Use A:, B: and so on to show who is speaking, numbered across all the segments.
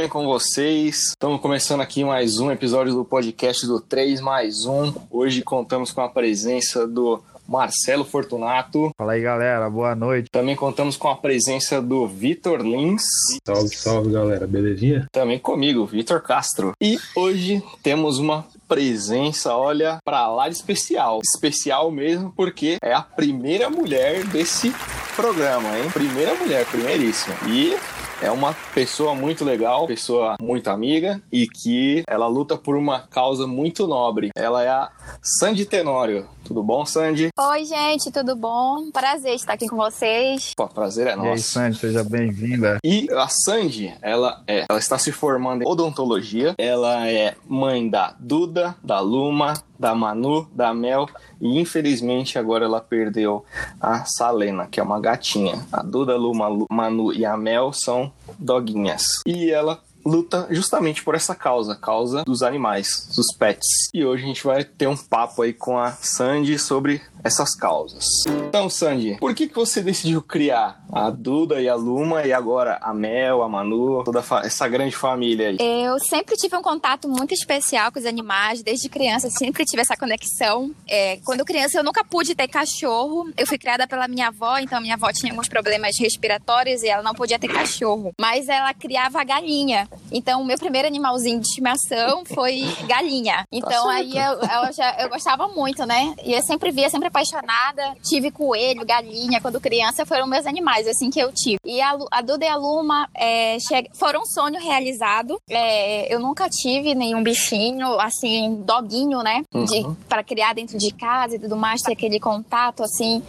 A: bem com vocês? Estamos começando aqui mais um episódio do podcast do 3 mais 1. Hoje contamos com a presença do Marcelo Fortunato.
B: Fala aí, galera. Boa noite.
A: Também contamos com a presença do Vitor Lins.
C: Salve, salve, galera. Belezinha?
A: Também comigo, Vitor Castro. E hoje temos uma presença, olha, pra lá de especial. Especial mesmo porque é a primeira mulher desse programa, hein? Primeira mulher, primeiríssima. E é uma pessoa muito legal, pessoa muito amiga e que ela luta por uma causa muito nobre. Ela é a Sandy Tenório. Tudo bom, Sandy?
D: Oi, gente, tudo bom? Prazer estar aqui com vocês.
A: Pô, prazer é nosso.
B: E aí, Sandy, seja bem-vinda.
A: E a Sandy, ela é, ela está se formando em odontologia. Ela é mãe da Duda, da Luma, da Manu, da Mel e infelizmente agora ela perdeu a Salena, que é uma gatinha. A Duda, Luma, Manu e a Mel são doguinhas. E ela luta justamente por essa causa, causa dos animais, dos pets. E hoje a gente vai ter um papo aí com a Sandy sobre essas causas. Então, Sandy, por que, que você decidiu criar a Duda e a Luma e agora a Mel, a Manu, toda essa grande família aí?
D: Eu sempre tive um contato muito especial com os animais, desde criança, sempre tive essa conexão. É, quando criança, eu nunca pude ter cachorro. Eu fui criada pela minha avó, então minha avó tinha alguns problemas respiratórios e ela não podia ter cachorro. Mas ela criava galinha. Então, o meu primeiro animalzinho de estimação foi galinha. Então, tá aí eu, eu, já, eu gostava muito, né? E eu sempre via, sempre apaixonada. Tive coelho, galinha, quando criança, foram meus animais, assim, que eu tive. E a, a Duda e a Luma é, foram um sonho realizado. É, eu nunca tive nenhum bichinho, assim, doguinho, né? Uhum. para criar dentro de casa e tudo mais, ter aquele contato, assim.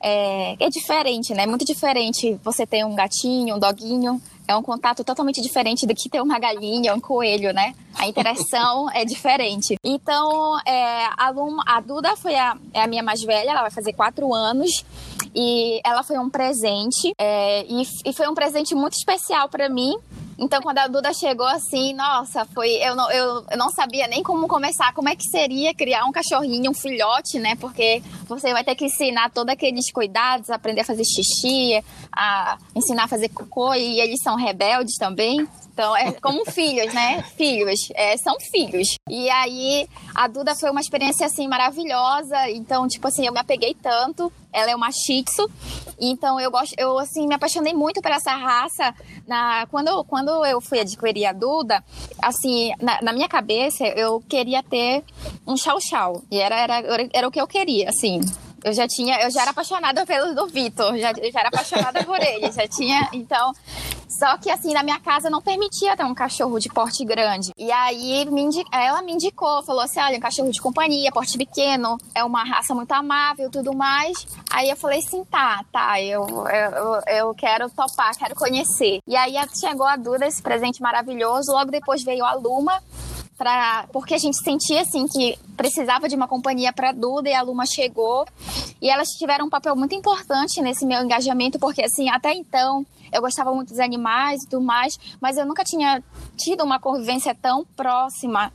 D: É, é diferente, né? Muito diferente você ter um gatinho, um doguinho é um contato totalmente diferente do que ter uma galinha, um coelho, né? A interação é diferente. Então, é, a, Luma, a Duda foi a, é a minha mais velha, ela vai fazer quatro anos. E ela foi um presente. É, e, e foi um presente muito especial para mim, então, quando a Duda chegou assim, nossa, foi. Eu não, eu, eu não sabia nem como começar, como é que seria criar um cachorrinho, um filhote, né? Porque você vai ter que ensinar todos aqueles cuidados, aprender a fazer xixi, a ensinar a fazer cocô, e eles são rebeldes também. Então, é como filhos, né? Filhos. É, são filhos. E aí, a Duda foi uma experiência, assim, maravilhosa. Então, tipo assim, eu me apeguei tanto. Ela é uma Shih Tzu. Então, eu gosto... Eu, assim, me apaixonei muito por essa raça. Na, quando, quando eu fui adquirir a Duda, assim, na, na minha cabeça, eu queria ter um chau-chau. E era, era, era o que eu queria, assim. Eu já tinha, eu já era apaixonada pelo do Vitor, já, já era apaixonada por ele, já tinha, então, só que assim, na minha casa não permitia ter um cachorro de porte grande. E aí me indica, ela me indicou, falou assim: olha, um cachorro de companhia, porte pequeno, é uma raça muito amável tudo mais. Aí eu falei assim: tá, tá, eu, eu, eu quero topar, quero conhecer. E aí chegou a Duda, esse presente maravilhoso. Logo depois veio a Luma, Porque a gente sentia assim que precisava de uma companhia para Duda e a Luma chegou. E elas tiveram um papel muito importante nesse meu engajamento porque assim até então eu gostava muito dos animais e tudo mais, mas eu nunca tinha tido uma convivência tão próxima,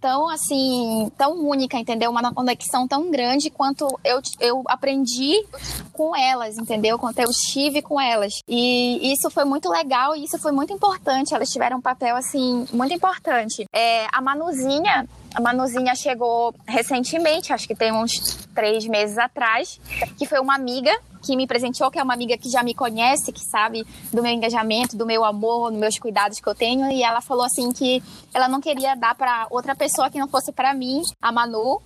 D: tão assim, tão única, entendeu? Uma conexão tão grande quanto eu, eu aprendi com elas, entendeu? Quanto eu estive com elas. E isso foi muito legal e isso foi muito importante. Elas tiveram um papel, assim, muito importante. É, a Manuzinha, a Manuzinha chegou recentemente, acho que tem uns três meses atrás, que foi uma amiga que me presenteou, que é uma amiga que já me conhece, que sabe do meu engajamento, do meu amor, dos meus cuidados que eu tenho, e ela falou assim que ela não queria dar para outra pessoa que não fosse para mim, a Manu.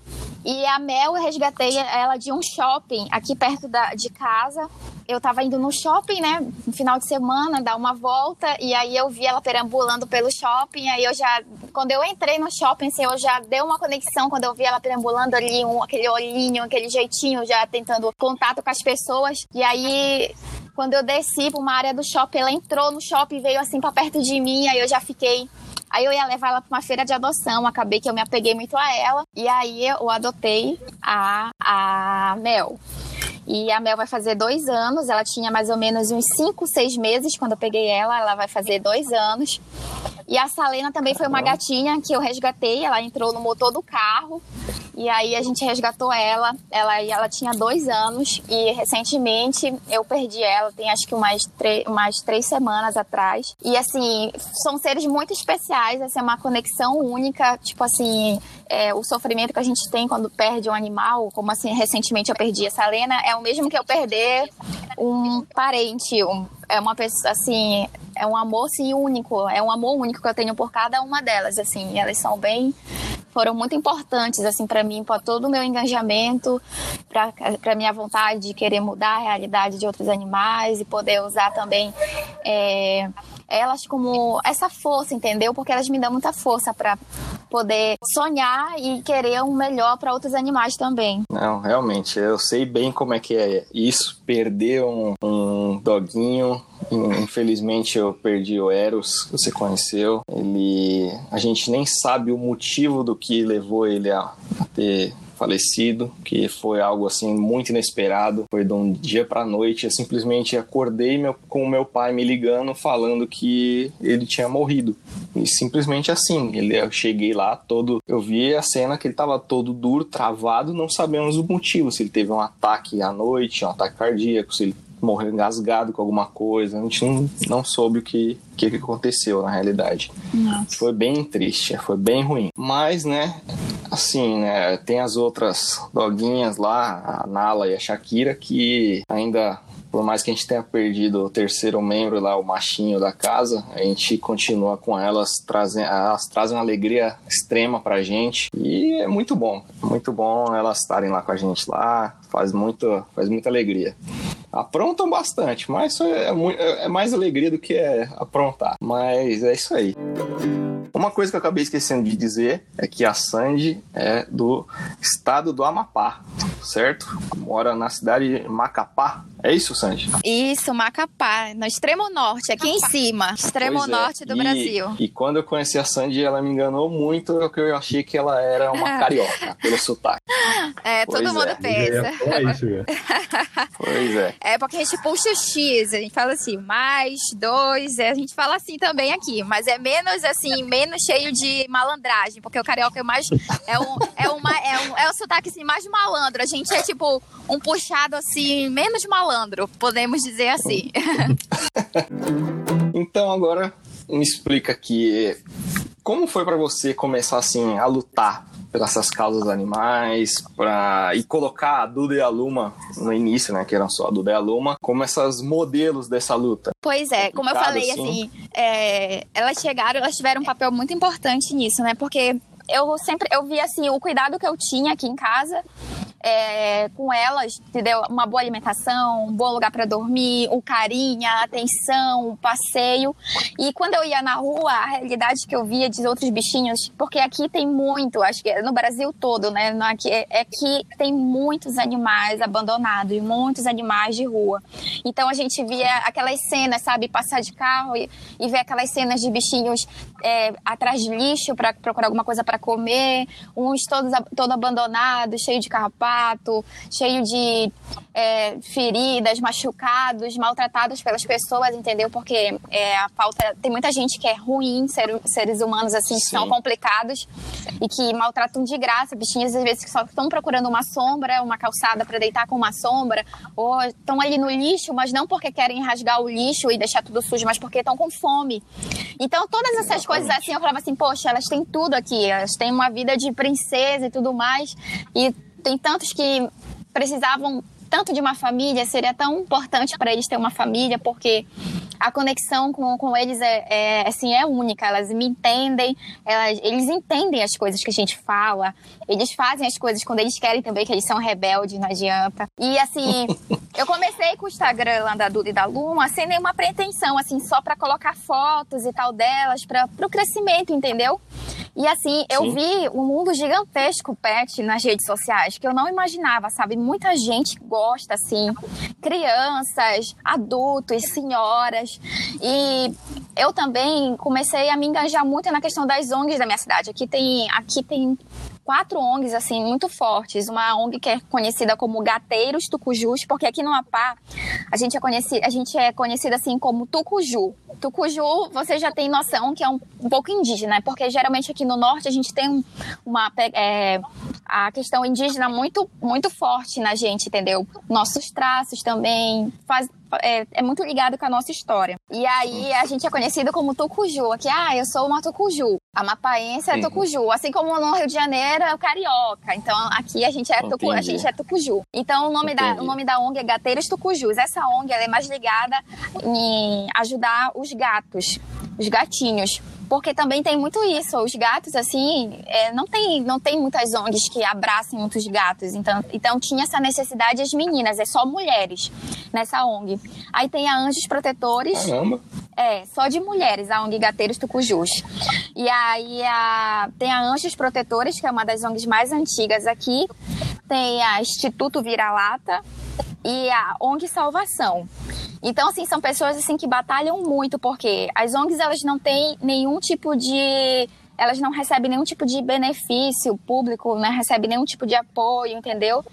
D: E a Mel, eu resgatei ela de um shopping aqui perto da, de casa eu tava indo no shopping, né, no final de semana, dar uma volta, e aí eu vi ela perambulando pelo shopping, aí eu já, quando eu entrei no shopping, assim, eu já dei uma conexão quando eu vi ela perambulando ali, um, aquele olhinho, aquele jeitinho, já tentando contato com as pessoas, e aí quando eu desci pra uma área do shopping, ela entrou no shopping, veio assim pra perto de mim, aí eu já fiquei Aí eu ia levar ela para uma feira de adoção, acabei que eu me apeguei muito a ela. E aí eu adotei a, a Mel. E a Mel vai fazer dois anos. Ela tinha mais ou menos uns cinco, seis meses quando eu peguei ela. Ela vai fazer dois anos. E a Salena também foi uma gatinha que eu resgatei. Ela entrou no motor do carro. E aí a gente resgatou ela. Ela, ela tinha dois anos. E recentemente eu perdi ela. Tem acho que umas, umas três semanas atrás. E assim, são seres muito especiais. Assim, é uma conexão única. Tipo assim, é, o sofrimento que a gente tem quando perde um animal, como assim, recentemente eu perdi a Salena, é o mesmo que eu perder um parente, um, é uma pessoa, assim, é um amor, sim, único, é um amor único que eu tenho por cada uma delas, assim, elas são bem, foram muito importantes, assim, para mim, para todo o meu engajamento, para minha vontade de querer mudar a realidade de outros animais e poder usar também é, elas como essa força, entendeu? Porque elas me dão muita força para poder sonhar e querer um melhor para outros animais também.
A: Não, realmente, eu sei bem como é que é isso, perder um, um doguinho. Infelizmente eu perdi o Eros, que você conheceu. Ele, a gente nem sabe o motivo do que levou ele a, ter falecido, que foi algo assim muito inesperado. Foi de um dia para noite, eu simplesmente acordei meu, com meu pai me ligando falando que ele tinha morrido. E simplesmente assim, ele eu cheguei lá todo, eu vi a cena que ele tava todo duro, travado, não sabemos o motivo, se ele teve um ataque à noite, um ataque cardíaco, se ele morreu engasgado com alguma coisa. A gente não, não soube o que, que, que aconteceu na realidade. Nossa. Foi bem triste, foi bem ruim. Mas, né, assim, né, tem as outras doguinhas lá, a Nala e a Shakira, que ainda por mais que a gente tenha perdido o terceiro membro lá, o machinho da casa, a gente continua com elas, trazem, elas trazem uma alegria extrema pra gente e é muito bom, muito bom elas estarem lá com a gente lá, faz muito, faz muita alegria. Aprontam bastante, mas é, é, é mais alegria do que é aprontar. Mas é isso aí. Uma coisa que eu acabei esquecendo de dizer é que a Sandy é do estado do Amapá, certo? Mora na cidade de Macapá. É isso, Sandy?
D: Isso, Macapá, no extremo norte, aqui em cima, extremo pois é. norte é. do
A: e,
D: Brasil.
A: E quando eu conheci a Sandy, ela me enganou muito, porque eu achei que ela era uma carioca, pelo sotaque.
D: É, pois todo mundo é. pensa.
C: É isso,
A: pois é.
D: É porque a gente puxa o X, a gente fala assim, mais dois, a gente fala assim também aqui, mas é menos assim, menos cheio de malandragem, porque o carioca é mais. É um, é uma, é um, é um sotaque assim, mais malandro. A gente é tipo um puxado assim, menos malandro, podemos dizer assim.
A: então agora me explica aqui como foi para você começar assim a lutar pelas essas causas animais, para e colocar a Duda e a Luma no início, né, que eram só a Duda e a Luma, como essas modelos dessa luta.
D: Pois é, como eu falei, assim, assim é, elas chegaram, elas tiveram um papel muito importante nisso, né, porque eu sempre eu vi assim o cuidado que eu tinha aqui em casa é, com elas, entendeu? Uma boa alimentação, um bom lugar para dormir, o carinho, a atenção, o passeio. E quando eu ia na rua, a realidade que eu via de outros bichinhos, porque aqui tem muito, acho que é no Brasil todo, né? Aqui, é, é que tem muitos animais abandonados muitos animais de rua. Então a gente via aquelas cenas, sabe, passar de carro e, e ver aquelas cenas de bichinhos é, atrás de lixo para procurar alguma coisa para comer, uns todos todo abandonados, cheio de carrapato cheio de é, feridas, machucados, maltratados pelas pessoas, entendeu? Porque é, a falta. Tem muita gente que é ruim, ser, seres humanos assim, que são complicados e que maltratam de graça, bichinhos às vezes que só estão procurando uma sombra, uma calçada para deitar com uma sombra, ou estão ali no lixo, mas não porque querem rasgar o lixo e deixar tudo sujo, mas porque estão com fome. Então, todas essas Exatamente. coisas assim, eu falava assim, poxa, elas têm tudo aqui, elas têm uma vida de princesa e tudo mais, e tem tantos que precisavam tanto de uma família, seria tão importante para eles ter uma família, porque a conexão com, com eles é, é, assim, é única. Elas me entendem, elas, eles entendem as coisas que a gente fala, eles fazem as coisas quando eles querem também, que eles são rebeldes, não adianta. E assim, eu comecei com o Instagram lá da Duda e da Luma sem nenhuma pretensão, assim, só para colocar fotos e tal delas, para o crescimento, entendeu? E assim, eu Sim. vi um mundo gigantesco pet nas redes sociais que eu não imaginava, sabe? Muita gente gosta, assim, crianças, adultos, senhoras. E eu também comecei a me engajar muito na questão das ONGs da minha cidade. Aqui tem, aqui tem quatro ONGs assim muito fortes. Uma ONG que é conhecida como Gateiros Tucujus, porque aqui no Amapá a gente é conhecida, a gente é conhecida assim como Tucuju. Tucuju, você já tem noção que é um, um pouco indígena, porque geralmente aqui no norte a gente tem uma é, a questão indígena muito muito forte na gente, entendeu? Nossos traços também faz, é, é, muito ligado com a nossa história. E aí a gente é conhecido como Tucuju, aqui, ah, eu sou uma Tucuju. A mapaense é Tucuju, assim como no Rio de Janeiro é o carioca. Então aqui a gente é, tucu, a gente é Tucuju. Então o nome, da, o nome da ONG é Gateiros Tucujus. Essa ONG ela é mais ligada em ajudar os gatos, os gatinhos porque também tem muito isso. Os gatos, assim, é, não, tem, não tem muitas ONGs que abracem muitos gatos. Então, então tinha essa necessidade as meninas, é só mulheres nessa ONG. Aí tem a Anjos Protetores.
A: Caramba!
D: É, só de mulheres, a ONG Gateiros Tucujus. E aí a, tem a Anjos Protetores, que é uma das ONGs mais antigas aqui. Tem a Instituto Vira-Lata e a ONG Salvação. Então, assim, são pessoas assim que batalham muito, porque as ONGs elas não têm nenhum tipo de elas não recebem nenhum tipo de benefício público, não né? recebem nenhum tipo de apoio, entendeu?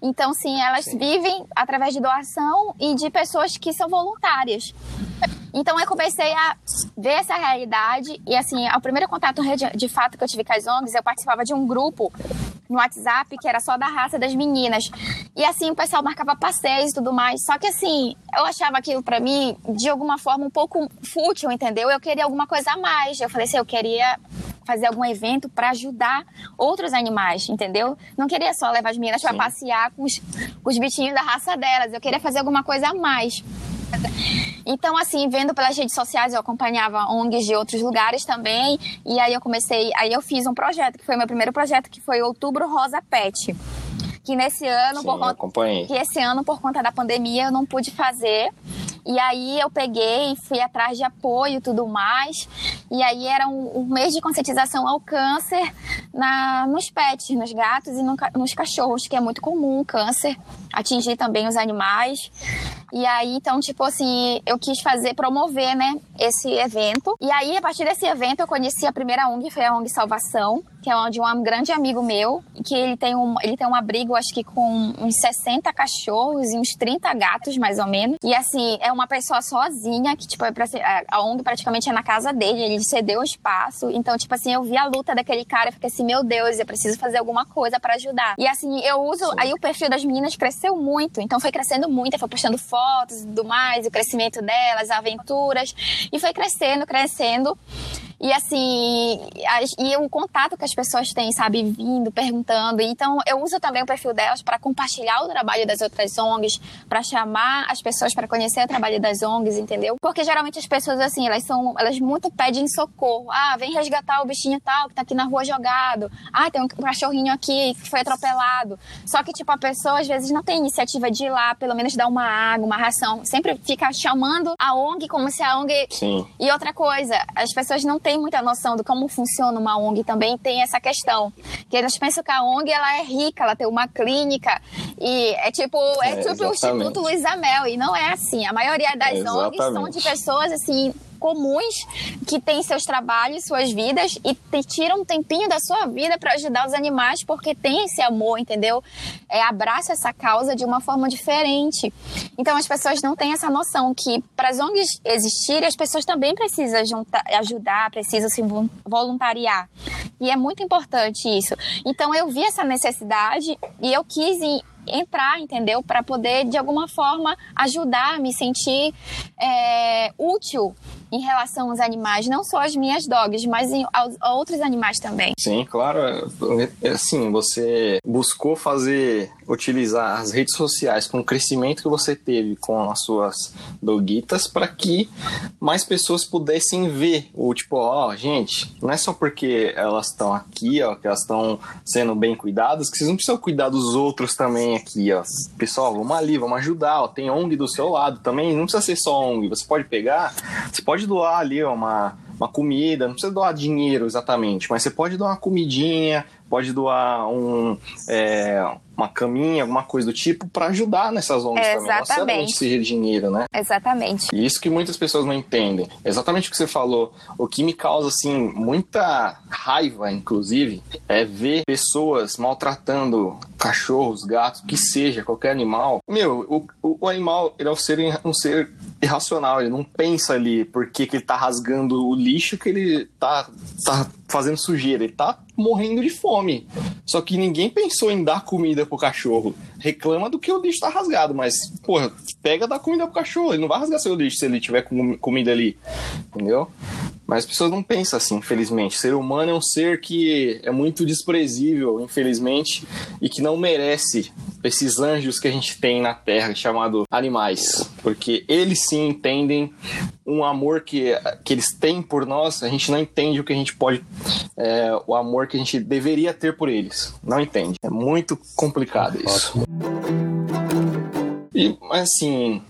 D: Então, sim, elas sim. vivem através de doação e de pessoas que são voluntárias. Então eu comecei a ver essa realidade e assim, o primeiro contato de fato que eu tive com as ONGs, eu participava de um grupo no WhatsApp que era só da raça das meninas. E assim, o pessoal marcava passeios e tudo mais. Só que assim, eu achava aquilo para mim de alguma forma um pouco fútil, entendeu? Eu queria alguma coisa a mais. Eu falei assim, eu queria fazer algum evento para ajudar outros animais, entendeu? Não queria só levar as meninas para passear com os, com os bichinhos da raça delas. Eu queria fazer alguma coisa a mais. Então, assim, vendo pelas redes sociais, eu acompanhava ONGs de outros lugares também. E aí eu comecei, aí eu fiz um projeto, que foi meu primeiro projeto, que foi Outubro Rosa Pet. Que nesse ano,
A: Sim,
D: por conta, que esse ano, por conta da pandemia, eu não pude fazer. E aí eu peguei, fui atrás de apoio e tudo mais. E aí era um, um, mês de conscientização ao câncer na, nos pets, nos gatos e no, nos cachorros, que é muito comum o câncer atingir também os animais. E aí, então, tipo assim, eu quis fazer, promover, né, esse evento. E aí, a partir desse evento, eu conheci a primeira ONG, foi a ONG Salvação, que é de um grande amigo meu, que ele tem um, ele tem um abrigo, acho que com uns 60 cachorros e uns 30 gatos, mais ou menos. E assim, é uma pessoa sozinha, que, tipo, é pra a ONG praticamente é na casa dele, ele cedeu o espaço. Então, tipo assim, eu vi a luta daquele cara e fiquei assim, meu Deus, eu preciso fazer alguma coisa para ajudar. E assim, eu uso, Sim. aí o perfil das meninas cresceu muito, então foi crescendo muito, eu fui postando fotos e tudo mais, o crescimento delas, aventuras, e foi crescendo, crescendo. E assim, e o contato que as pessoas têm, sabe, vindo, perguntando. Então, eu uso também o perfil delas para compartilhar o trabalho das outras ONGs, para chamar as pessoas para conhecer o trabalho das ONGs, entendeu? Porque geralmente as pessoas, assim, elas são, elas muito pedem socorro. Ah, vem resgatar o bichinho tal que tá aqui na rua jogado. Ah, tem um cachorrinho aqui que foi atropelado. Só que, tipo, a pessoa às vezes não tem iniciativa de ir lá, pelo menos dar uma água, uma ração. Sempre fica chamando a ONG como se a ONG.
A: Sim.
D: E outra coisa, as pessoas não tem muita noção de como funciona uma ONG também tem essa questão. Que eles pensam que a ONG ela é rica, ela tem uma clínica e é tipo, é, é tipo o Instituto Luiz Amel e não é assim. A maioria das é, ONGs são de pessoas assim comuns que têm seus trabalhos, suas vidas e te tiram um tempinho da sua vida para ajudar os animais porque tem esse amor, entendeu? É, abraça essa causa de uma forma diferente. Então as pessoas não têm essa noção que para as ONGs existirem, as pessoas também precisam juntar, ajudar, precisam se voluntariar. E é muito importante isso. Então eu vi essa necessidade e eu quis entrar, entendeu? Para poder, de alguma forma, ajudar, me sentir é, útil em relação aos animais, não só as minhas dogs, mas em, aos, a outros animais também.
A: Sim, claro. Assim, você buscou fazer, utilizar as redes sociais com o crescimento que você teve com as suas doguitas para que mais pessoas pudessem ver o tipo, ó, oh, gente, não é só porque elas estão aqui, ó, que elas estão sendo bem cuidadas, que vocês não precisam cuidar dos outros também aqui, ó. Pessoal, vamos ali, vamos ajudar, ó. Tem ONG do seu lado também, não precisa ser só ONG, você pode pegar, você pode doar ali uma uma comida, não precisa doar dinheiro exatamente, mas você pode doar uma comidinha, pode doar um, é, uma caminha, alguma coisa do tipo, para ajudar nessas ONGs
D: É,
A: também. Não
D: exatamente.
A: necessariamente seja dinheiro, né?
D: Exatamente.
A: E isso que muitas pessoas não entendem. Exatamente o que você falou. O que me causa, assim, muita raiva, inclusive, é ver pessoas maltratando cachorros, gatos, que seja, qualquer animal. Meu, o, o, o animal, ele é um ser, um ser irracional. Ele não pensa ali por que, que ele tá rasgando o lixo que ele tá, tá fazendo sujeira. Ele tá morrendo de fome. Só que ninguém pensou em dar comida pro cachorro. Reclama do que o lixo tá rasgado, mas, porra, pega dar comida pro cachorro. Ele não vai rasgar seu lixo se ele tiver com comida ali. Entendeu? Mas as pessoas não pensam assim, infelizmente. O ser humano é um ser que é muito desprezível, infelizmente, e que não merece esses anjos que a gente tem na Terra, chamado animais. Porque eles sim entendem um amor que, que eles têm por nós, a gente não entende o que a gente pode. é, o amor que a gente deveria ter por eles. Não entende. É muito complicado isso. E, mas assim,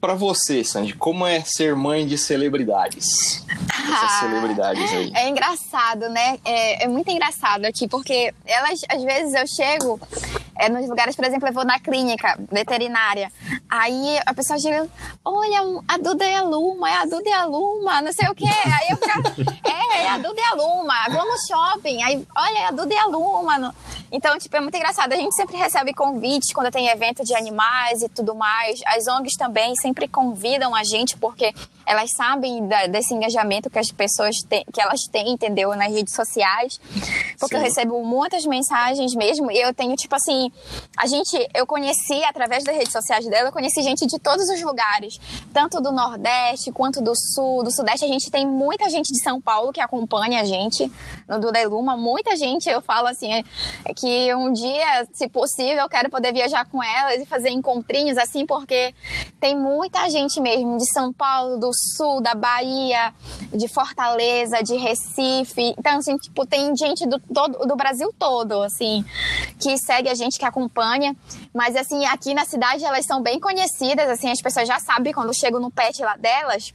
A: pra você, Sandy, como é ser mãe de celebridades? Essas
D: Ah,
A: celebridades aí.
D: É engraçado, né? É, é muito engraçado aqui, porque elas, às vezes, eu chego é, nos lugares, por exemplo, eu vou na clínica veterinária. Aí a pessoa chega, olha, a Duda é a Luma, é a Duda é a Luma, não sei o quê. Aí eu fico, é, é a Duda é a Luma, vou no shopping, aí, olha, é a Duda é a Luma. Então, tipo, é muito engraçado. A gente sempre recebe convites quando tem evento de animais e tudo mais. As ONGs também sempre convidam a gente, porque elas sabem da- desse engajamento que as pessoas têm, que elas têm, entendeu, nas redes sociais. Porque eu
A: Sim.
D: recebo muitas mensagens mesmo, e eu tenho, tipo assim, a gente, eu conheci, através das redes sociais dela, eu conheci gente de todos os lugares, tanto do Nordeste quanto do Sul, do Sudeste. A gente tem muita gente de São Paulo que acompanha a gente no Duda e Luma, muita gente, eu falo assim, é, que um dia, se possível, eu quero poder viajar com elas e fazer encontrinhos, assim, porque tem muita gente mesmo de São Paulo, do Sul, da Bahia, de Fortaleza, de Recife. Então, assim, tipo, tem gente do, todo, do Brasil todo, assim, que segue a gente, que acompanha. Mas, assim, aqui na cidade elas são bem conhecidas, assim, as pessoas já sabem quando chego no pet lá delas.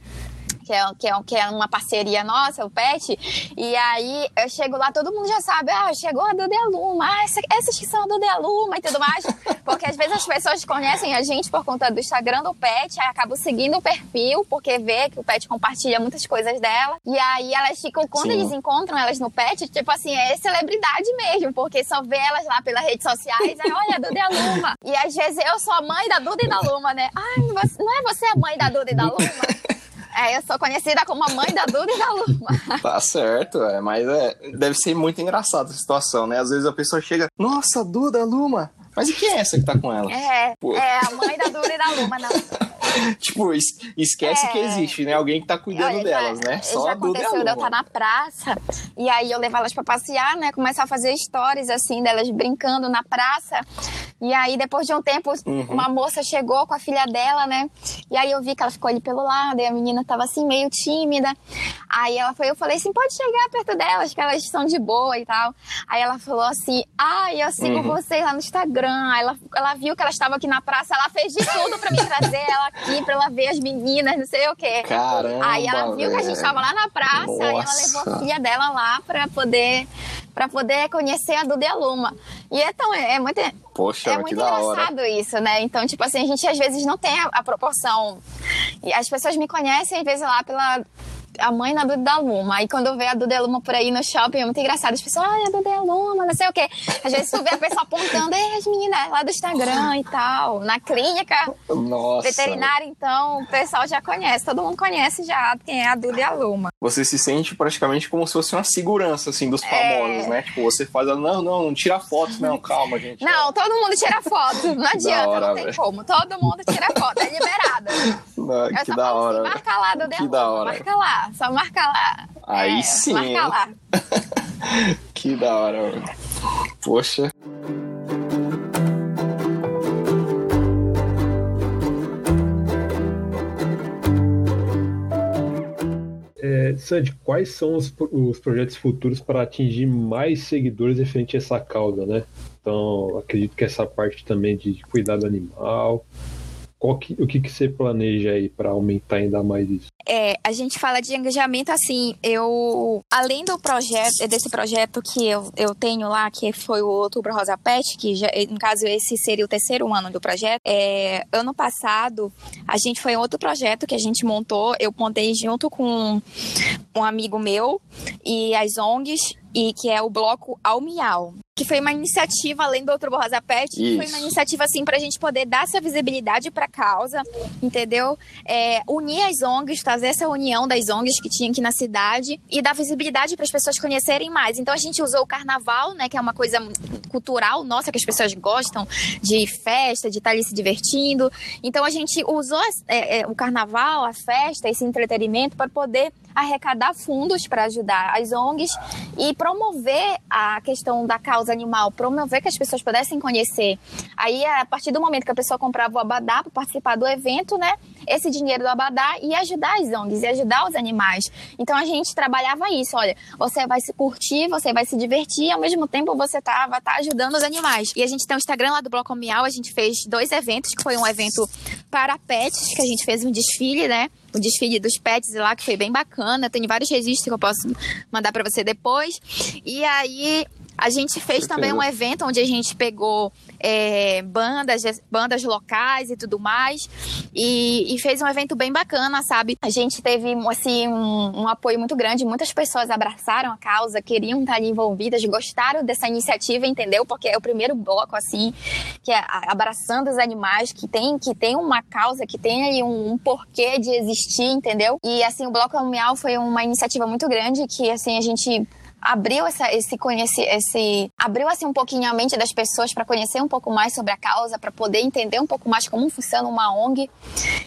D: Que é, que, é, que é uma parceria nossa, o PET. E aí eu chego lá, todo mundo já sabe, ah, chegou a Duda e a Luma, ah, essa, essas que são a Duda e a Luma e tudo mais. Porque às vezes as pessoas conhecem a gente por conta do Instagram do PET, aí acabam seguindo o perfil, porque vê que o PET compartilha muitas coisas dela. E aí elas ficam, quando
A: Sim.
D: eles encontram elas no PET, tipo assim, é celebridade mesmo, porque só vê elas lá pelas redes sociais, aí olha a Duda e a Luma. E às vezes eu sou a mãe da Duda e da Luma, né? Ai, você- não é você a mãe da Duda e da Luma? É, eu sou conhecida como a mãe da Duda e da Luma.
A: Tá certo, é, mas é, deve ser muito engraçada a situação, né? Às vezes a pessoa chega, nossa, Duda, Luma, mas e quem é essa que tá com ela?
D: É,
A: Pô.
D: é a mãe da Duda e da Luma, não.
A: Tipo, es- esquece
D: É.
A: que existe, né? Alguém que tá cuidando
D: Olha,
A: delas,
D: já,
A: né? Só
D: já
A: a Duda e a
D: aconteceu de eu
A: Luma.
D: estar na praça e aí eu levar elas pra passear, né? Começar a fazer stories assim delas brincando na praça. E aí depois de um tempo,
A: Uhum.
D: uma moça chegou com a filha dela, né? E aí eu vi que ela ficou ali pelo lado e a menina tava assim meio tímida. Aí ela foi, eu falei assim, pode chegar perto delas, que elas estão de boa e tal. Aí ela falou assim, ai, eu sigo
A: Uhum.
D: vocês lá no Instagram. Aí ela, ela viu que ela estava aqui na praça, ela fez de tudo pra me trazer ela aqui, pra ela ver as meninas, não sei o quê.
A: Caramba,
D: Aí ela viu que a gente
A: velho.
D: tava lá na praça, aí ela levou a filha dela lá pra poder para poder conhecer a Duda e a Luma. E então é, é muito
A: Poxa,
D: é muito engraçado isso, né? Então, tipo assim, a gente às vezes não tem a, a proporção. E as pessoas me conhecem, às vezes, lá pela a mãe da Duda da Luma. Aí quando eu vejo a Duda Luma por aí no shopping, é muito engraçado. As pessoas, ai, a Duda Luma, não sei o quê. Às vezes tu vê a pessoa apontando, é as meninas lá do Instagram e tal. Na clínica
A: Nossa.
D: veterinária, então, o pessoal já conhece. Todo mundo conhece já quem é a Duda e a Luma.
A: Você se sente praticamente como se fosse uma segurança, assim, dos
D: É.
A: famosos, né? Tipo, você faz, não, não, não tira foto, não, calma, gente.
D: Não, todo mundo tira foto. Não adianta,
A: hora,
D: não tem
A: velho.
D: como. Todo mundo tira foto, é liberado.
A: Não, que da
D: falo
A: hora.
D: assim, marca lá, Duda
A: Que
D: Luma,
A: da hora.
D: Marca lá, só marca lá.
A: Aí
D: É,
A: sim,
D: Marca lá.
A: Que da hora, velho. Poxa.
C: É, Sandy, quais são os, os projetos futuros para atingir mais seguidores referente a essa causa, né? Então, acredito que essa parte também de cuidar do animal. Que, o que, que você planeja aí para aumentar ainda mais isso?
D: É, a gente fala de engajamento assim, eu, além do projeto, desse projeto que eu, eu tenho lá, que foi o Outubro Rosa Pet, que já, no caso esse seria o terceiro ano do projeto, é, ano passado a gente foi em outro projeto que a gente montou, eu montei junto com um amigo meu e as ONGs, e que é o bloco Ao Miau que foi uma iniciativa, além do Outubro Rosa Pet, que foi uma iniciativa, assim, para a gente poder dar essa visibilidade para a causa, entendeu? É, unir as ONGs, fazer essa união das ONGs que tinha aqui na cidade e dar visibilidade para as pessoas conhecerem mais. Então, a gente usou o carnaval, né, que é uma coisa cultural nossa, que as pessoas gostam de festa, de estar ali se divertindo. Então, a gente usou é, é, o carnaval, a festa, esse entretenimento para poder arrecadar fundos para ajudar as ONGs e promover a questão da causa animal, promover que as pessoas pudessem conhecer. Aí, a partir do momento que a pessoa comprava o abadá para participar do evento, né, esse dinheiro do abadá ia ajudar as ONGs, ia ajudar os animais. Então a gente trabalhava isso, olha, você vai se curtir, você vai se divertir, e ao mesmo tempo você tá, vai estar tá ajudando os animais. E a gente tem o Instagram lá do Bloco Miau, a gente fez dois eventos, que foi um evento para pets, que a gente fez um desfile, né, o desfile dos pets lá, que foi bem bacana. Tem vários registros que eu posso mandar para você depois. E aí a gente fez também um evento onde a gente pegou é, bandas, bandas locais e tudo mais. E, e, fez um evento bem bacana, sabe? A gente teve assim, um, um, apoio muito grande. Muitas pessoas abraçaram a causa, queriam estar envolvidas, gostaram dessa iniciativa, entendeu? Porque é o primeiro bloco, assim, que é abraçando os animais, que tem, que tem uma causa, que tem ali um, um porquê de existir, entendeu? E assim, o Bloco Miau foi uma iniciativa muito grande que assim a gente abriu essa, esse conhece, esse abriu assim um pouquinho a mente das pessoas para conhecer um pouco mais sobre a causa, para poder entender um pouco mais como funciona uma ONG.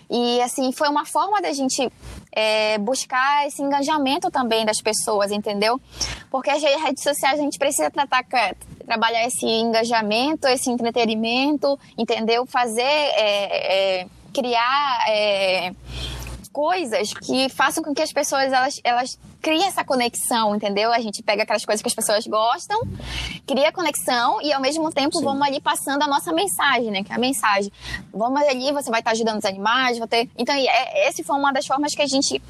D: E assim foi uma forma da gente é, buscar esse engajamento também das pessoas, entendeu? Porque as redes sociais a gente precisa tratar trabalhar esse engajamento, esse entretenimento, entendeu? Fazer é, é, criar é, coisas que façam com que as pessoas elas, elas cria essa conexão, entendeu? A gente pega aquelas coisas que as pessoas gostam, cria conexão e ao mesmo tempo Sim. vamos ali passando a nossa mensagem, né? Que é a mensagem. Vamos ali, você vai estar ajudando os animais, vai ter... Então, é, esse foi uma das formas que a gente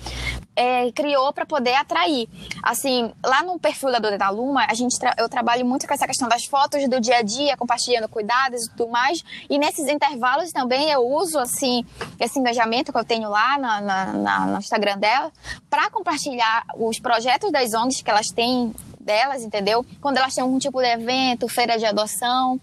D: é, criou para poder atrair. Assim, lá no perfil da Dona da Luma, a gente tra... eu trabalho muito com essa questão das fotos do dia a dia, compartilhando cuidados e tudo mais. E nesses intervalos também eu uso, assim, esse engajamento que eu tenho lá na, na, na no Instagram dela para compartilhar os projetos das ONGs que elas têm delas, entendeu? Quando elas têm algum tipo de evento, feira de adoção.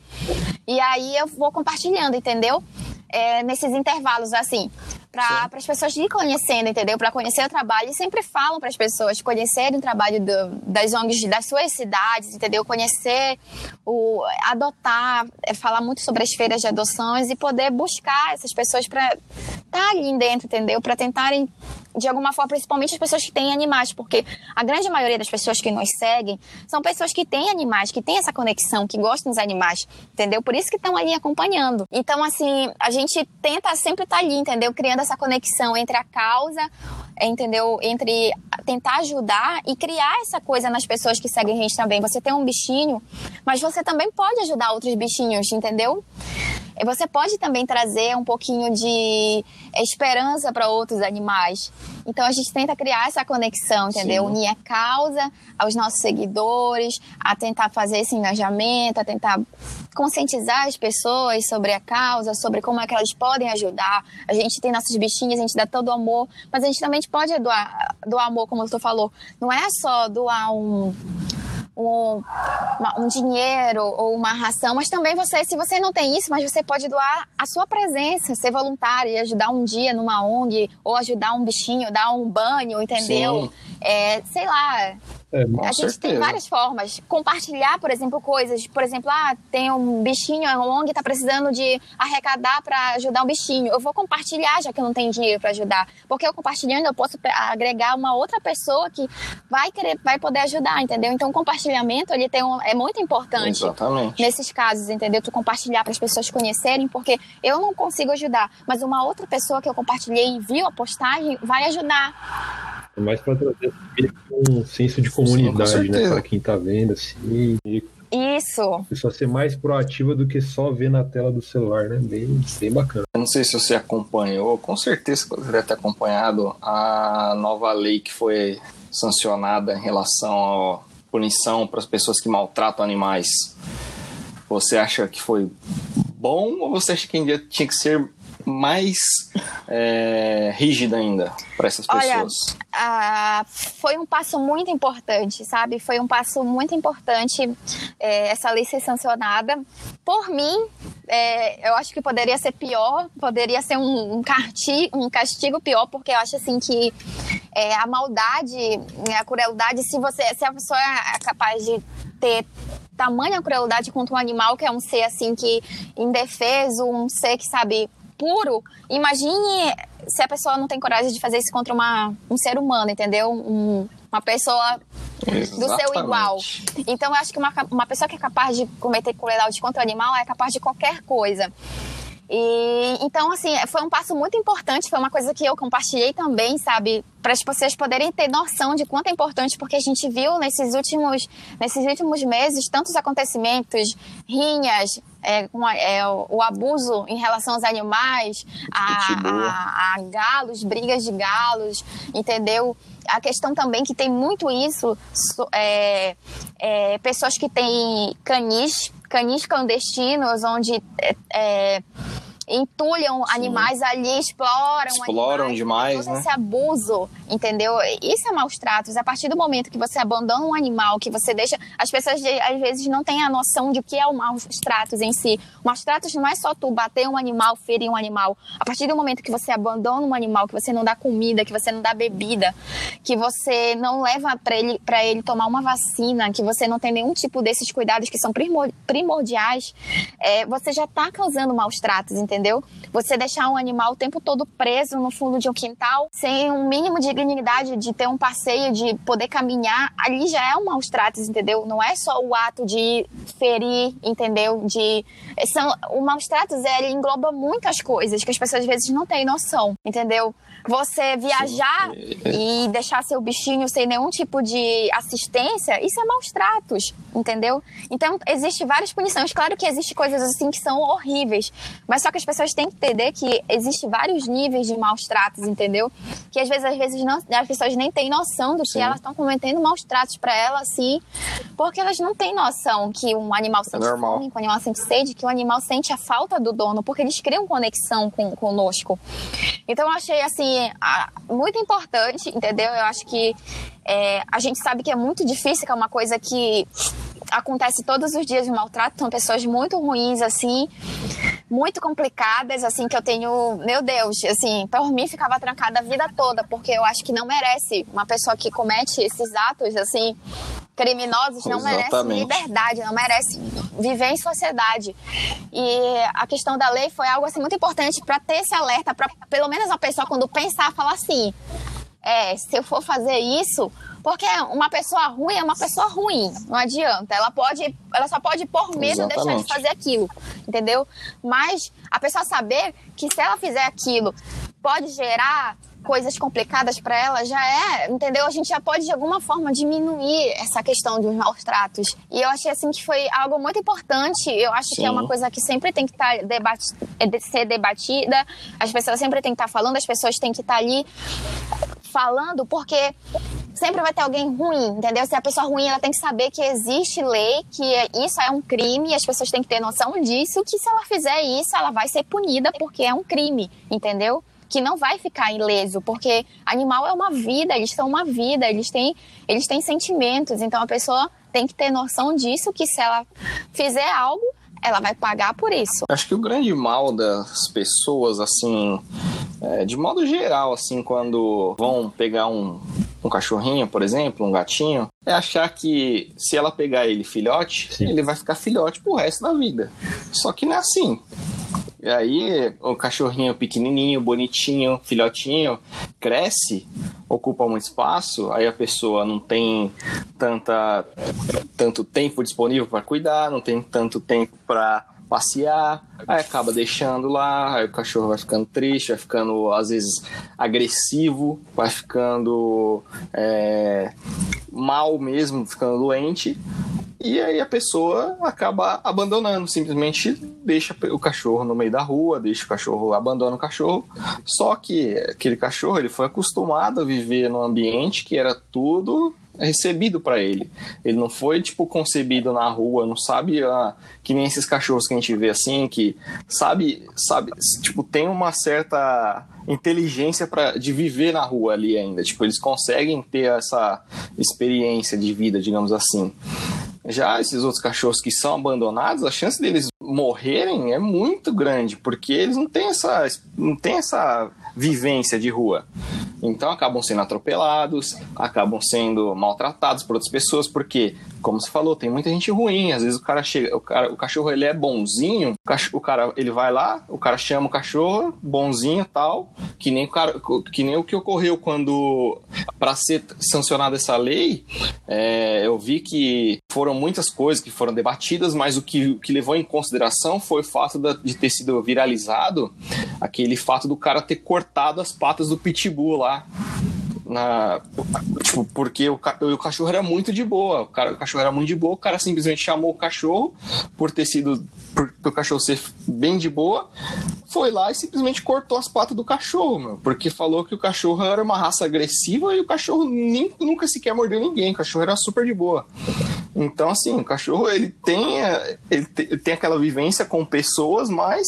D: E aí eu vou compartilhando, entendeu? É, nesses intervalos, assim para as pessoas ir conhecendo, entendeu? Para conhecer o trabalho. E sempre falam para as pessoas conhecerem o trabalho do, das ONGs das suas cidades, entendeu? Conhecer, o, adotar, é, falar muito sobre as feiras de adoções e poder buscar essas pessoas para estar tá ali dentro, entendeu? Para tentarem de alguma forma, principalmente as pessoas que têm animais, porque a grande maioria das pessoas que nos seguem são pessoas que têm animais, que têm essa conexão, que gostam dos animais, entendeu? Por isso que estão ali acompanhando. Então, assim, a gente tenta sempre estar tá ali, entendeu? Criando essa conexão entre a causa, entendeu? Entre tentar ajudar e criar essa coisa nas pessoas que seguem a gente também. Você tem um bichinho, mas você também pode ajudar outros bichinhos, entendeu? Você pode também trazer um pouquinho de esperança para outros animais. Então a gente tenta criar essa conexão, entendeu? Sim. Unir a causa aos nossos seguidores, a tentar fazer esse engajamento, a tentar conscientizar as pessoas sobre a causa, sobre como é que elas podem ajudar. A gente tem nossos bichinhos, a gente dá todo o amor, mas a gente também pode doar, doar amor, como você falou. Não é só doar um um, uma, um dinheiro ou uma ração, mas também você, se você não tem isso, mas você pode doar a sua presença, ser voluntário e ajudar um dia numa ONG, ou ajudar um bichinho, dar um banho, entendeu? É, sei lá, é, a gente certeza. tem várias formas. Compartilhar, por exemplo, coisas. Por exemplo, ah, tem um bichinho, a ONG está precisando de arrecadar para ajudar um bichinho. Eu vou compartilhar, já que eu não tenho dinheiro para ajudar. Porque eu compartilhando, eu posso agregar uma outra pessoa que vai querer, vai poder ajudar, entendeu? Então, o compartilhamento ele tem um, é muito importante
A: Exatamente.
D: nesses casos, entendeu? Tu compartilhar para as pessoas conhecerem, porque eu não consigo ajudar, mas uma outra pessoa que eu compartilhei e viu a postagem vai ajudar.
C: É mais para trazer um senso de comunidade, Sim, né? Para quem está vendo, assim. E
D: Isso.
C: A pessoa ser mais proativa do que só ver na tela do celular, né? Bem, bem bacana.
A: Eu não sei se você acompanhou, com certeza você deve ter acompanhado a nova lei que foi sancionada em relação à punição para as pessoas que maltratam animais. Você acha que foi bom ou você acha que ainda tinha que ser mais é, rígida ainda para essas pessoas?
D: Olha, ah, foi um passo muito importante, sabe? Foi um passo muito importante é, essa lei ser sancionada. Por mim, é, eu acho que poderia ser pior, poderia ser um, um, carti, um castigo pior, porque eu acho assim que é, a maldade, a crueldade, se você, se a pessoa é capaz de ter tamanha crueldade contra um animal que é um ser assim que indefeso, um ser que sabe puro, imagine se a pessoa não tem coragem de fazer isso contra uma, um ser humano, entendeu? Um, uma pessoa Exatamente. do seu igual. Então, eu acho que uma, uma pessoa que é capaz de cometer crueldade contra o animal é capaz de qualquer coisa. E então, assim, foi um passo muito importante, foi uma coisa que eu compartilhei também, sabe? Para as pessoas poderem ter noção de quanto é importante, porque a gente viu nesses últimos, nesses últimos meses tantos acontecimentos, rinhas, é, é, o abuso em relação aos animais, a, a, a, galos, brigas de galos, entendeu? A questão também que tem muito isso, é, é, pessoas que têm canis, canis clandestinos, onde é, é entulham Sim. animais ali, exploram,
A: exploram
D: animais,
A: demais,
D: todo
A: né?
D: esse abuso, entendeu? Isso é maus tratos. A partir do momento que você abandona um animal, que você deixa, as pessoas às vezes não têm a noção de o que é o maus tratos em si. Maus tratos não é só tu bater um animal, ferir um animal. A partir do momento que você abandona um animal, que você não dá comida, que você não dá bebida, que você não leva para ele para ele tomar uma vacina, que você não tem nenhum tipo desses cuidados que são primordiais, é, você já está causando maus tratos, entendeu? Entendeu? Você deixar um animal o tempo todo preso no fundo de um quintal, sem um mínimo de dignidade de ter um passeio, de poder caminhar, ali já é um maus tratos, entendeu? Não é só o ato de ferir, entendeu? De são o maus tratos ele engloba muitas coisas que as pessoas às vezes não têm noção, entendeu? Você viajar Sim. e deixar seu bichinho sem nenhum tipo de assistência, isso é maus tratos, entendeu? Então, existe várias punições. Claro que existem coisas assim que são horríveis, mas só que as pessoas têm que entender que existe vários níveis de maus tratos, entendeu? Que às vezes, às vezes não, as pessoas nem têm noção do que Sim. elas estão cometendo maus tratos para elas, assim, porque elas não têm noção que um animal sente é fome, que um animal sente sede, que o um animal sente a falta do dono, porque eles criam conexão com, conosco. Então, eu achei, assim, muito importante, entendeu? Eu acho que é, a gente sabe que é muito difícil, que é uma coisa que acontece todos os dias de maltrato, são pessoas muito ruins, assim, muito complicadas, assim, que eu tenho, meu Deus, assim, por mim ficava trancada a vida toda, porque eu acho que não merece uma pessoa que comete esses atos, assim, criminosos, não Exatamente. merece liberdade, não merece viver em sociedade. E a questão da lei foi algo, assim, muito importante para ter esse alerta, para pelo menos a pessoa, quando pensar, falar assim, é, se eu for fazer isso, porque uma pessoa ruim é uma pessoa ruim, não adianta. Ela pode, ela só pode por medo Exatamente. deixar de fazer aquilo, entendeu? Mas a pessoa saber que se ela fizer aquilo pode gerar coisas complicadas para ela já é, entendeu? A gente já pode de alguma forma diminuir essa questão dos maus tratos. E eu achei assim que foi algo muito importante. Eu acho Sim. que é uma coisa que sempre tem que estar tá debate, é ser debatida. As pessoas sempre têm que estar tá falando, as pessoas têm que estar tá ali falando, porque sempre vai ter alguém ruim, entendeu? Se a pessoa ruim, ela tem que saber que existe lei, que isso é um crime, e as pessoas têm que ter noção disso, que se ela fizer isso, ela vai ser punida porque é um crime, entendeu? Que não vai ficar ileso, porque animal é uma vida, eles são uma vida, eles têm, eles têm sentimentos, então a pessoa tem que ter noção disso, que se ela fizer algo, ela vai pagar por isso.
A: Acho que o grande mal das pessoas, assim, é, de modo geral, assim, quando vão pegar um, um cachorrinho, por exemplo, um gatinho, é achar que se ela pegar ele filhote, Sim. ele vai ficar filhote pro resto da vida. Só que não é assim. E aí, o cachorrinho pequenininho, bonitinho, filhotinho, cresce, ocupa muito espaço, aí a pessoa não tem tanta, tanto tempo disponível para cuidar, não tem tanto tempo para passear, aí acaba deixando lá, aí o cachorro vai ficando triste, vai ficando às vezes agressivo, vai ficando é, mal mesmo, ficando doente. e aí a pessoa acaba abandonando, simplesmente deixa o cachorro no meio da rua, deixa o cachorro, abandona o cachorro. Só que aquele cachorro ele foi acostumado a viver num ambiente que era tudo recebido para ele. Ele não foi tipo concebido na rua, não sabe ah, que nem esses cachorros que a gente vê assim, que sabe, sabe, tipo tem uma certa inteligência para de viver na rua ali ainda. Tipo, eles conseguem ter essa experiência de vida, digamos assim. Já esses outros cachorros que são abandonados, a chance deles morrerem é muito grande, porque eles não têm essa, não têm essa vivência de rua. Então acabam sendo atropelados, acabam sendo maltratados por outras pessoas, porque, como você falou, tem muita gente ruim. Às vezes o cara chega, o, cara, o cachorro ele é bonzinho, o cara ele vai lá, o cara chama o cachorro, bonzinho tal, que nem o, cara, que nem o que ocorreu quando, para ser sancionada essa lei, é, eu vi que foram muitas coisas que foram debatidas, mas o que, o que levou em consideração foi o fato de ter sido viralizado aquele fato do cara ter cortado as patas do pitbull lá na tipo porque o, o, cachorro era muito de boa o, cara, o cachorro era muito de boa o cara simplesmente chamou o cachorro por ter sido por, por o cachorro ser bem de boa foi lá e simplesmente cortou as patas do cachorro meu, porque falou que o cachorro era uma raça agressiva e o cachorro nem, nunca sequer mordeu ninguém o cachorro era super de boa então, assim, o cachorro ele tem, ele tem aquela vivência com pessoas, mas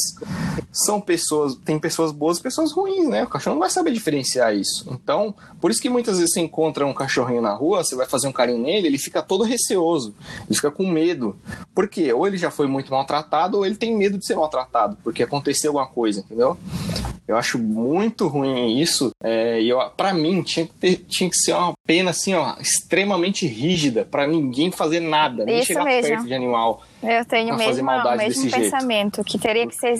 A: são pessoas, tem pessoas boas e pessoas ruins, né? O cachorro não vai saber diferenciar isso. Então, por isso que muitas vezes você encontra um cachorrinho na rua, você vai fazer um carinho nele, ele fica todo receoso, ele fica com medo. Por quê? Ou ele já foi muito maltratado, ou ele tem medo de ser maltratado, porque aconteceu alguma coisa, entendeu? Eu acho muito ruim isso. É, e para mim tinha que, ter, tinha que ser uma pena assim, ó, extremamente rígida para ninguém fazer nada, nem
D: isso
A: chegar
D: mesmo.
A: perto de animal.
D: Eu tenho mesmo, o mesmo pensamento, jeito. que teria que ser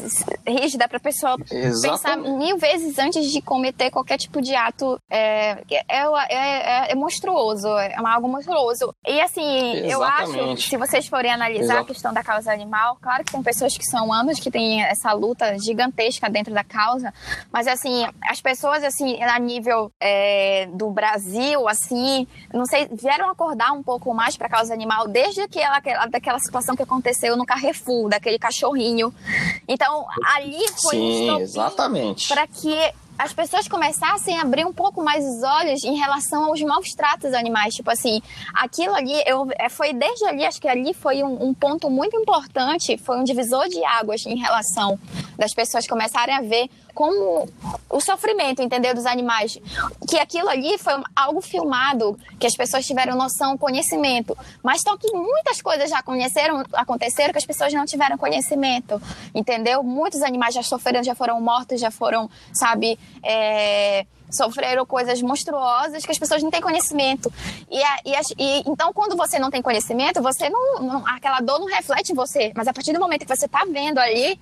D: rígida para a pessoa Exatamente. pensar mil vezes antes de cometer qualquer tipo de ato. É, é, é, é monstruoso, é algo monstruoso. E assim, Exatamente. eu acho, se vocês forem analisar Exato. a questão da causa animal, claro que tem pessoas que são anos que têm essa luta gigantesca dentro da causa, mas assim, as pessoas assim, a nível é, do Brasil, assim, não sei, vieram acordar um pouco mais para a causa animal desde aquela, daquela situação que aconteceu no Carrefour, daquele cachorrinho. Então, ali foi
A: Sim, exatamente.
D: para que as pessoas começassem a abrir um pouco mais os olhos em relação aos maus tratos animais. Tipo assim, aquilo ali, eu, é, foi desde ali, acho que ali foi um, um, ponto muito importante, foi um divisor de águas em relação das pessoas começarem a ver como o sofrimento, entendeu, dos animais. Que aquilo ali foi algo filmado, que as pessoas tiveram noção, conhecimento. Mas só que muitas coisas já conheceram, aconteceram que as pessoas não tiveram conhecimento, entendeu? Muitos animais já sofreram, já foram mortos, já foram, sabe, é sofreram coisas monstruosas que as pessoas não têm conhecimento. E, e, e então, quando você não tem conhecimento, você não, não, aquela dor não reflete em você. Mas a partir do momento que você está vendo ali,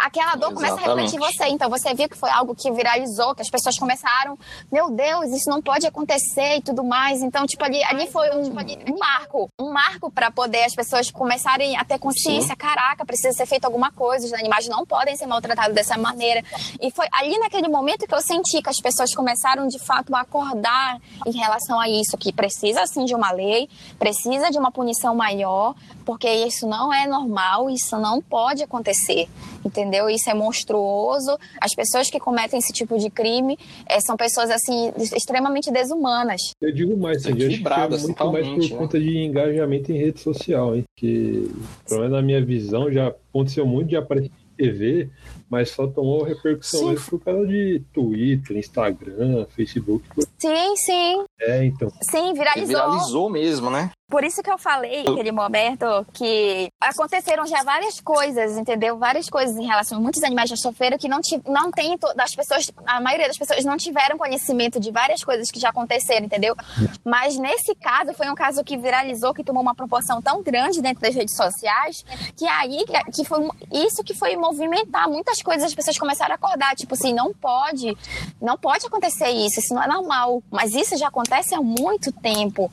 D: aquela dor Exatamente. começa a refletir em você. Então você viu que foi algo que viralizou, que as pessoas começaram, meu Deus, isso não pode acontecer e tudo mais. Então, tipo, ali, ali foi um, um marco, um marco para poder as pessoas começarem a ter consciência, Sim. caraca, precisa ser feito alguma coisa, os animais não podem ser maltratados dessa maneira. E foi ali naquele momento que eu senti que as pessoas começaram de fato a acordar em relação a isso, que precisa sim de uma lei, precisa de uma punição maior, porque isso não é normal, isso não pode acontecer entendeu? Isso é monstruoso. As pessoas que cometem esse tipo de crime é, são pessoas assim extremamente desumanas.
C: Eu digo mais, assim, acho que é muito mais por né? conta de engajamento em rede social, hein? Que, pelo menos na minha visão, já aconteceu muito de aparecer TV, mas só tomou repercussão mesmo por causa de Twitter, Instagram, Facebook.
D: Sim, sim.
C: É, então.
D: Sim, viralizou.
A: Viralizou mesmo, né?
D: Por isso que eu falei naquele momento que aconteceram já várias coisas, entendeu? Várias coisas em relação a muitos animais já sofreram que não, não tem, das pessoas, a maioria das pessoas não tiveram conhecimento de várias coisas que já aconteceram, entendeu? Mas nesse caso, foi um caso que viralizou, que tomou uma proporção tão grande dentro das redes sociais, que aí, que foi isso que foi movimentar muitas coisas, as pessoas começaram a acordar, tipo assim, não pode, não pode acontecer isso, isso não é normal. Mas isso já acontece há muito tempo.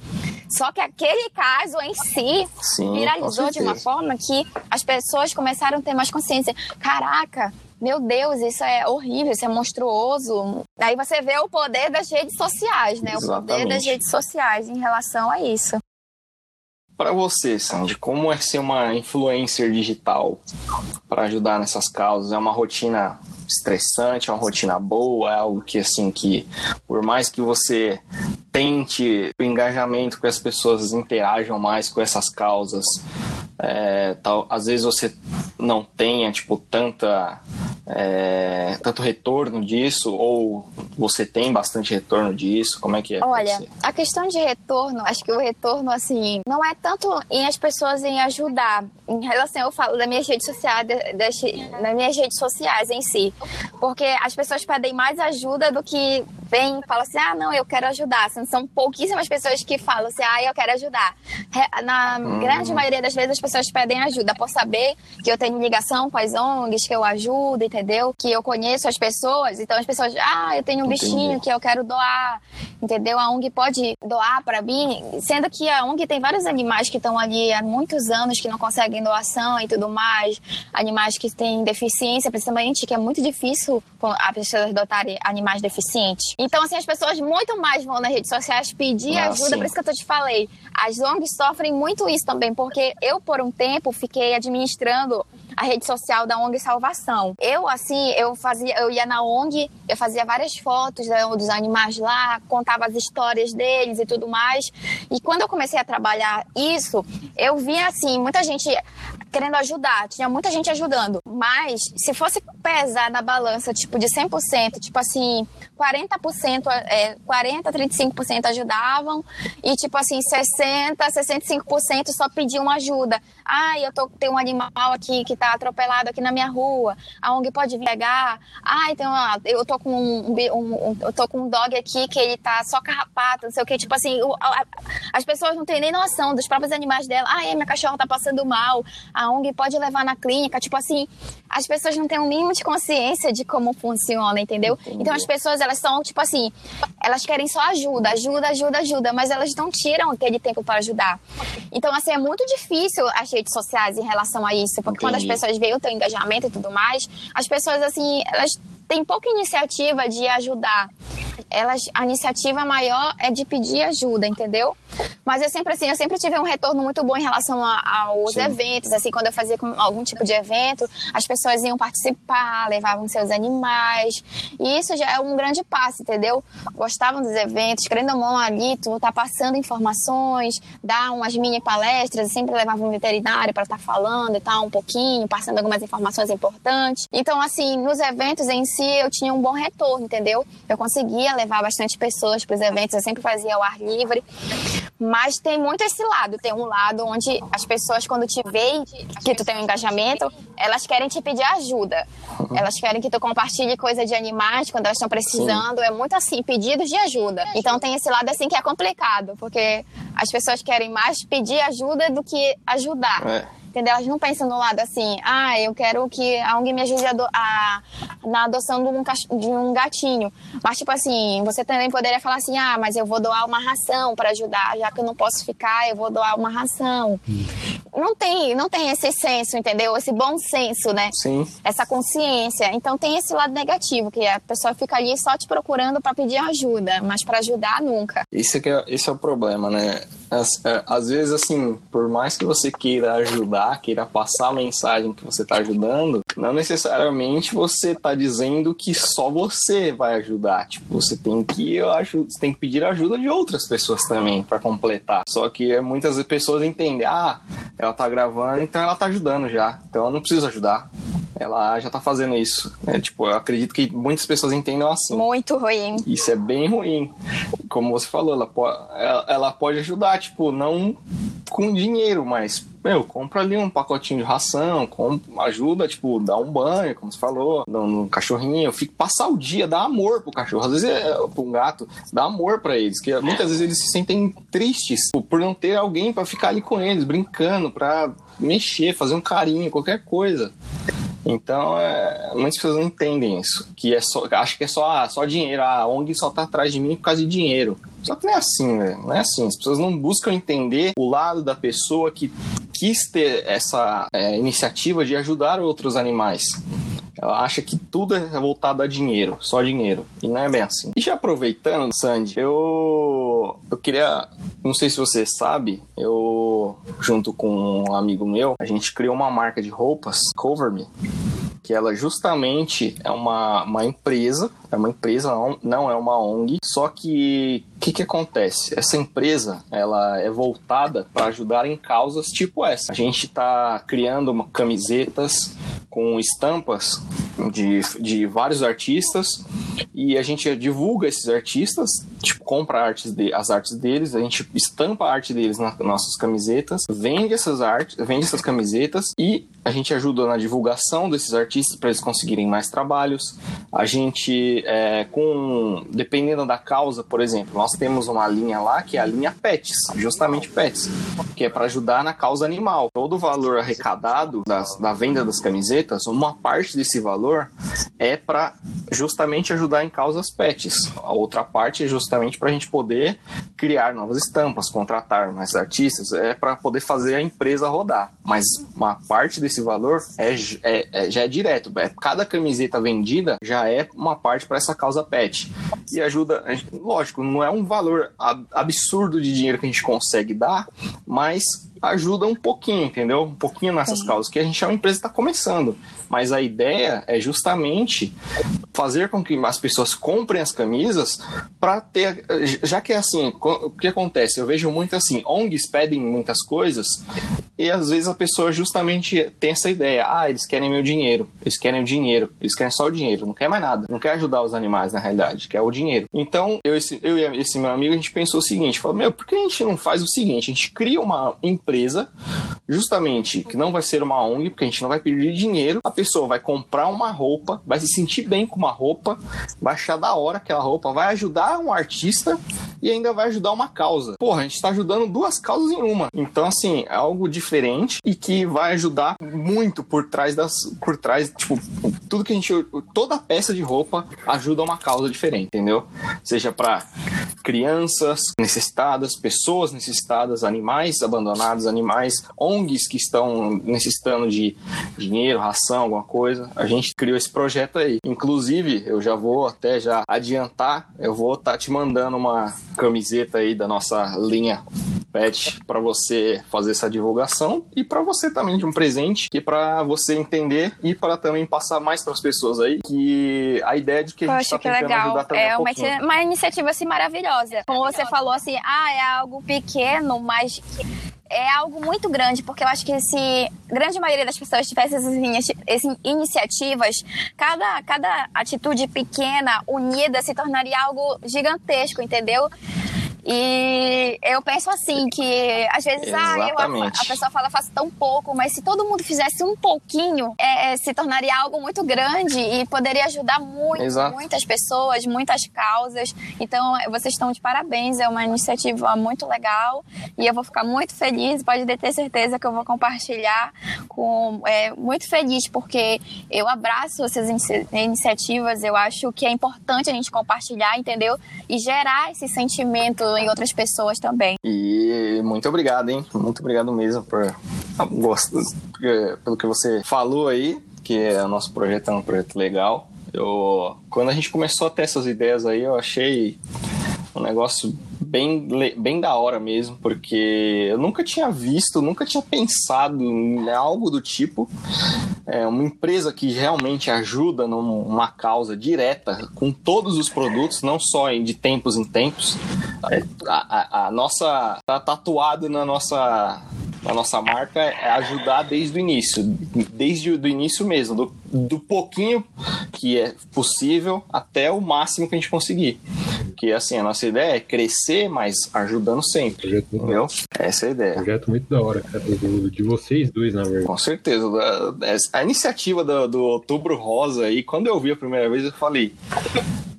D: Só que aquele caso em si Sim, viralizou de uma forma que as pessoas começaram a ter mais consciência. Caraca, meu Deus, isso é horrível, isso é monstruoso. Aí você vê o poder das redes sociais, né? Exatamente. O poder das redes sociais em relação a isso.
A: para você, Sandy, como é ser uma influencer digital para ajudar nessas causas? É uma rotina estressante, é uma rotina boa, é algo que assim que por mais que você tente o engajamento que as pessoas interajam mais com essas causas, é, tal, às vezes você não tenha tipo tanta é, tanto retorno disso ou você tem bastante retorno disso? Como é que é?
D: Olha, a questão de retorno, acho que o retorno assim não é tanto em as pessoas em ajudar. Em relação, eu falo das minhas redes sociais, das, das minhas redes sociais em si, porque as pessoas pedem mais ajuda do que vem e falam assim, ah, não, eu quero ajudar. São pouquíssimas pessoas que falam assim, ah, eu quero ajudar. Na hum. grande maioria das vezes as pessoas pedem ajuda por saber que eu tenho ligação com as ONGs, que eu ajudo, entendeu? Que eu conheço as pessoas. Então as pessoas, ah, eu tenho um Entendi. bichinho que eu quero doar, entendeu? A ONG pode doar para mim, sendo que a ONG tem vários animais que estão ali há muitos anos que não conseguem doação e tudo mais, animais que têm deficiência, principalmente, que é muito difícil a pessoas adotarem animais deficientes. Então, assim, as pessoas muito mais vão nas redes sociais pedir ah, ajuda, sim. por isso que eu tô te falei. As ONGs sofrem muito isso também, porque eu, por um tempo, fiquei administrando a rede social da ONG Salvação. Eu, assim, eu fazia, eu ia na ONG, eu fazia várias fotos dos animais lá, contava as histórias deles e tudo mais. E quando eu comecei a trabalhar isso, eu via, assim, muita gente querendo ajudar, tinha muita gente ajudando. Mas, se fosse pesar na balança, tipo, de 100%, tipo assim, 40%, é, 40, 35% ajudavam e, tipo assim, 60, 65% só pediam ajuda. Ah, eu tô, tem um animal aqui que tá atropelado aqui na minha rua. A ONG pode vir pegar. Ah, então, eu tô com um, um, um, eu tô com um dog aqui que ele tá só carrapato, não sei o que. Tipo assim, o, a, as pessoas não têm nem noção dos próprios animais dela. Ah, minha cachorra tá passando mal. A ONG pode levar na clínica. Tipo assim, as pessoas não têm um mínimo de consciência de como funciona, entendeu? Entendi. Então as pessoas, elas são, tipo assim, elas querem só ajuda, ajuda, ajuda, ajuda, mas elas não tiram aquele tempo para ajudar. Então, assim, é muito difícil as redes sociais em relação a isso, porque Entendi. quando as pessoas veem o teu engajamento e tudo mais, as pessoas, assim, elas têm pouca iniciativa de ajudar elas, a iniciativa maior é de pedir ajuda, entendeu? Mas eu sempre assim, eu sempre tive um retorno muito bom em relação a, aos Sim. eventos, assim, quando eu fazia algum tipo de evento, as pessoas iam participar, levavam seus animais, e isso já é um grande passo, entendeu? Gostavam dos eventos, querendo ou não ali, tu tá passando informações, dá umas mini palestras, sempre levava um veterinário para estar tá falando e tal, um pouquinho, passando algumas informações importantes. Então, assim, nos eventos em si, eu tinha um bom retorno, entendeu? Eu conseguia levar bastante pessoas para os eventos, eu sempre fazia ao ar livre. Mas tem muito esse lado, tem um lado onde as pessoas quando te veem que tu tem um engajamento, elas querem te pedir ajuda. Elas querem que tu compartilhe coisa de animais quando elas estão precisando, Sim. é muito assim, pedidos de ajuda. Então tem esse lado assim que é complicado, porque as pessoas querem mais pedir ajuda do que ajudar. É entendeu? Elas não pensam no lado assim, ah, eu quero que alguém me ajude a, a na adoção de um, de um gatinho. Mas, tipo assim, você também poderia falar assim, ah, mas eu vou doar uma ração para ajudar, já que eu não posso ficar, eu vou doar uma ração. Hum. Não tem, não tem esse senso, entendeu? Esse bom senso, né?
A: Sim.
D: Essa consciência. Então tem esse lado negativo, que a pessoa fica ali só te procurando para pedir ajuda, mas para ajudar nunca.
A: Isso é, esse é o problema, né? Às, é, às vezes, assim, por mais que você queira ajudar, queira passar a mensagem que você está ajudando, não necessariamente você está dizendo que só você vai ajudar. Tipo, você tem que, eu acho, você tem que pedir ajuda de outras pessoas também para completar. Só que muitas pessoas entendem, ah, ela tá gravando, então ela tá ajudando já. Então eu não preciso ajudar ela já tá fazendo isso. Né? Tipo, eu acredito que muitas pessoas entendam assim.
D: Muito ruim.
A: Isso é bem ruim. Como você falou, ela pode, ela pode ajudar, tipo, não com dinheiro, mas, meu, compra ali um pacotinho de ração, compra, ajuda, tipo, dá um banho, como você falou, no, no cachorrinho, fica passar o dia, dá amor pro cachorro. Às vezes, é, pro um gato, dá amor para eles, que muitas vezes eles se sentem tristes por não ter alguém para ficar ali com eles, brincando, pra mexer, fazer um carinho, qualquer coisa. Então, é, muitas pessoas não entendem isso. Que é só, acho que é só, ah, só dinheiro. Ah, a ONG só tá atrás de mim por causa de dinheiro. Só que não é assim, velho. Não é assim. As pessoas não buscam entender o lado da pessoa que quis ter essa é, iniciativa de ajudar outros animais. Ela acha que tudo é voltado a dinheiro, só dinheiro. E não é bem assim. E já aproveitando, Sandy, eu, eu queria. Não sei se você sabe, eu junto com um amigo meu, a gente criou uma marca de roupas, Cover Me, que ela justamente é uma, uma empresa, é uma empresa, não, é uma ONG, só que o que, que acontece? Essa empresa ela é voltada para ajudar em causas tipo essa. A gente está criando camisetas com estampas de, de vários artistas e a gente divulga esses artistas, tipo, compra artes de, as artes deles, a gente estampa a arte deles nas nossas camisetas, vende essas artes, vende essas camisetas e a gente ajuda na divulgação desses artistas para eles conseguirem mais trabalhos. A gente, é, com dependendo da causa, por exemplo, nós temos uma linha lá que é a linha Pets, justamente Pets, que é para ajudar na causa animal. Todo o valor arrecadado das, da venda das camisetas, uma parte desse valor é para justamente ajudar em causas pets. A outra parte é justamente para a gente poder criar novas estampas, contratar mais artistas, é para poder fazer a empresa rodar. Mas uma parte desse valor é, é, é já é direto. É, cada camiseta vendida já é uma parte para essa causa pet. E ajuda, lógico, não é um valor absurdo de dinheiro que a gente consegue dar, mas ajuda um pouquinho, entendeu? Um pouquinho nessas Sim. causas, que a gente é uma empresa que está começando. Mas a ideia é justamente fazer com que as pessoas comprem as camisas para ter. Já que é assim, o que acontece? Eu vejo muito assim: ONGs pedem muitas coisas e às vezes a pessoa justamente tem essa ideia: ah, eles querem meu dinheiro, eles querem o dinheiro, eles querem só o dinheiro, não quer mais nada, não quer ajudar os animais na realidade, quer o dinheiro. Então, eu, esse, eu e esse meu amigo, a gente pensou o seguinte: falou, meu, por que a gente não faz o seguinte? A gente cria uma empresa, justamente que não vai ser uma ONG, porque a gente não vai pedir dinheiro, a pessoa vai comprar uma roupa, vai se sentir bem com uma roupa, vai achar da hora aquela roupa, vai ajudar um artista e ainda vai ajudar uma causa. Porra, a gente está ajudando duas causas em uma. Então, assim, é algo diferente e que vai ajudar muito por trás das. Por trás, tipo, tudo que a gente. Toda peça de roupa ajuda uma causa diferente, entendeu? Seja para crianças necessitadas, pessoas necessitadas, animais abandonados, animais, ONGs que estão necessitando de dinheiro, ração, alguma coisa. A gente criou esse projeto aí. Inclusive, eu já vou até já adiantar, eu vou estar tá te mandando uma camiseta aí da nossa linha pet para você fazer essa divulgação e para você também de um presente que para você entender e para também passar mais para as pessoas aí que a ideia de que a gente está tentando legal. ajudar também
D: é
A: um
D: uma, uma iniciativa assim maravilhosa. Como você falou assim, ah, é algo pequeno, mas é algo muito grande, porque eu acho que se a grande maioria das pessoas tivesse essas, essas iniciativas, cada, cada atitude pequena, unida, se tornaria algo gigantesco, entendeu? E eu penso assim, que às vezes ah, eu, a, a, pessoa fala, faço tão pouco, mas se todo mundo fizesse um pouquinho, é, é se tornaria algo muito grande e poderia ajudar muito, muitas pessoas, muitas causas. Então, vocês estão de parabéns, é uma iniciativa muito legal e eu vou ficar muito feliz, pode ter certeza que eu vou compartilhar com é, muito feliz, porque eu abraço essas iniciativas, eu acho que é importante a gente compartilhar, entendeu? E gerar esse sentimento em outras pessoas também.
A: E muito obrigado, hein? Muito obrigado mesmo por gosto, pelo que você falou aí, que o nosso projeto é um projeto legal. Eu, quando a gente começou a ter essas ideias aí, eu achei um negócio bem, bem da hora mesmo, porque eu nunca tinha visto, nunca tinha pensado em algo do tipo. É uma empresa que realmente ajuda numa causa direta com todos os produtos, não só de tempos em tempos. É, a, a, a nossa tá tatuado na nossa a nossa marca é ajudar desde o início, desde o início mesmo, do, do pouquinho que é possível até o máximo que a gente conseguir. Porque assim, a nossa ideia é crescer, mas ajudando sempre. Projeto entendeu? Essa é a ideia.
C: Projeto muito da hora, cara, de vocês dois, na verdade.
A: Com certeza. A, a iniciativa do, do Outubro Rosa aí, quando eu vi a primeira vez, eu falei.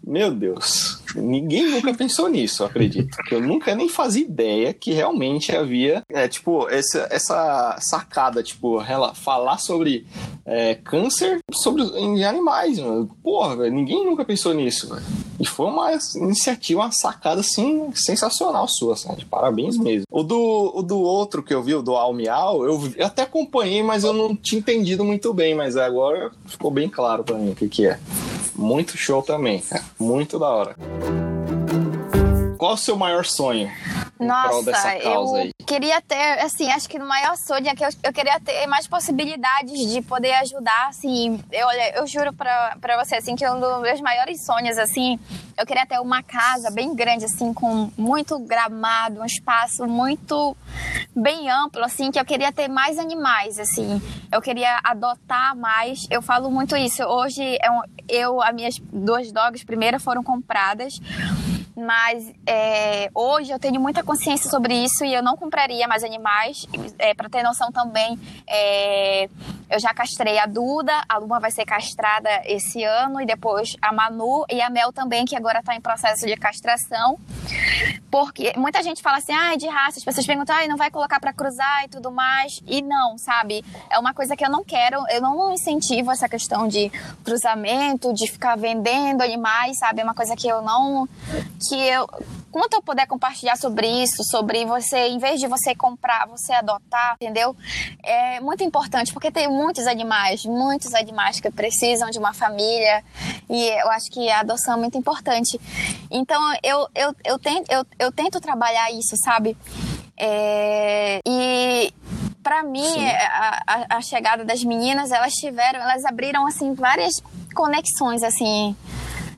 A: Meu Deus, ninguém nunca pensou nisso, acredito. Eu nunca nem fazia ideia que realmente havia, é, tipo, essa, essa sacada, tipo, ela, falar sobre é, câncer sobre, em animais. Mano. Porra, ninguém nunca pensou nisso. Véio. E foi uma iniciativa, uma sacada, assim, sensacional sua, sabe? Parabéns mesmo. O do, o do outro que eu vi, o do Almial, eu, eu até acompanhei, mas eu não tinha entendido muito bem, mas agora ficou bem claro para mim o que que é. Muito show também, cara. Muito da hora. Qual o seu maior sonho?
D: Nossa, eu
A: aí?
D: queria ter, assim, acho que no maior sonho é que eu, eu queria ter mais possibilidades de poder ajudar, assim, eu, olha, eu juro pra, pra você, assim, que um dos meus maiores sonhos, assim, eu queria ter uma casa bem grande, assim, com muito gramado, um espaço muito bem amplo, assim, que eu queria ter mais animais, assim, eu queria adotar mais, eu falo muito isso, hoje eu, eu as minhas duas dogs primeiro foram compradas, mas é, hoje eu tenho muita consciência sobre isso e eu não compraria mais animais. É, para ter noção também, é, eu já castrei a Duda, a Luma vai ser castrada esse ano, e depois a Manu e a Mel também, que agora está em processo de castração. Porque muita gente fala assim, ah, é de raça, as pessoas perguntam, ah, não vai colocar para cruzar e tudo mais. E não, sabe? É uma coisa que eu não quero, eu não incentivo essa questão de cruzamento, de ficar vendendo animais, sabe? É uma coisa que eu não que eu quanto eu puder compartilhar sobre isso, sobre você, em vez de você comprar, você adotar, entendeu? É muito importante, porque tem muitos animais, muitos animais que precisam de uma família, e eu acho que a adoção é muito importante. Então, eu, eu, eu, tento, eu, eu tento trabalhar isso, sabe? É, e para mim a, a, a, chegada das meninas elas tiveram elas abriram assim várias conexões assim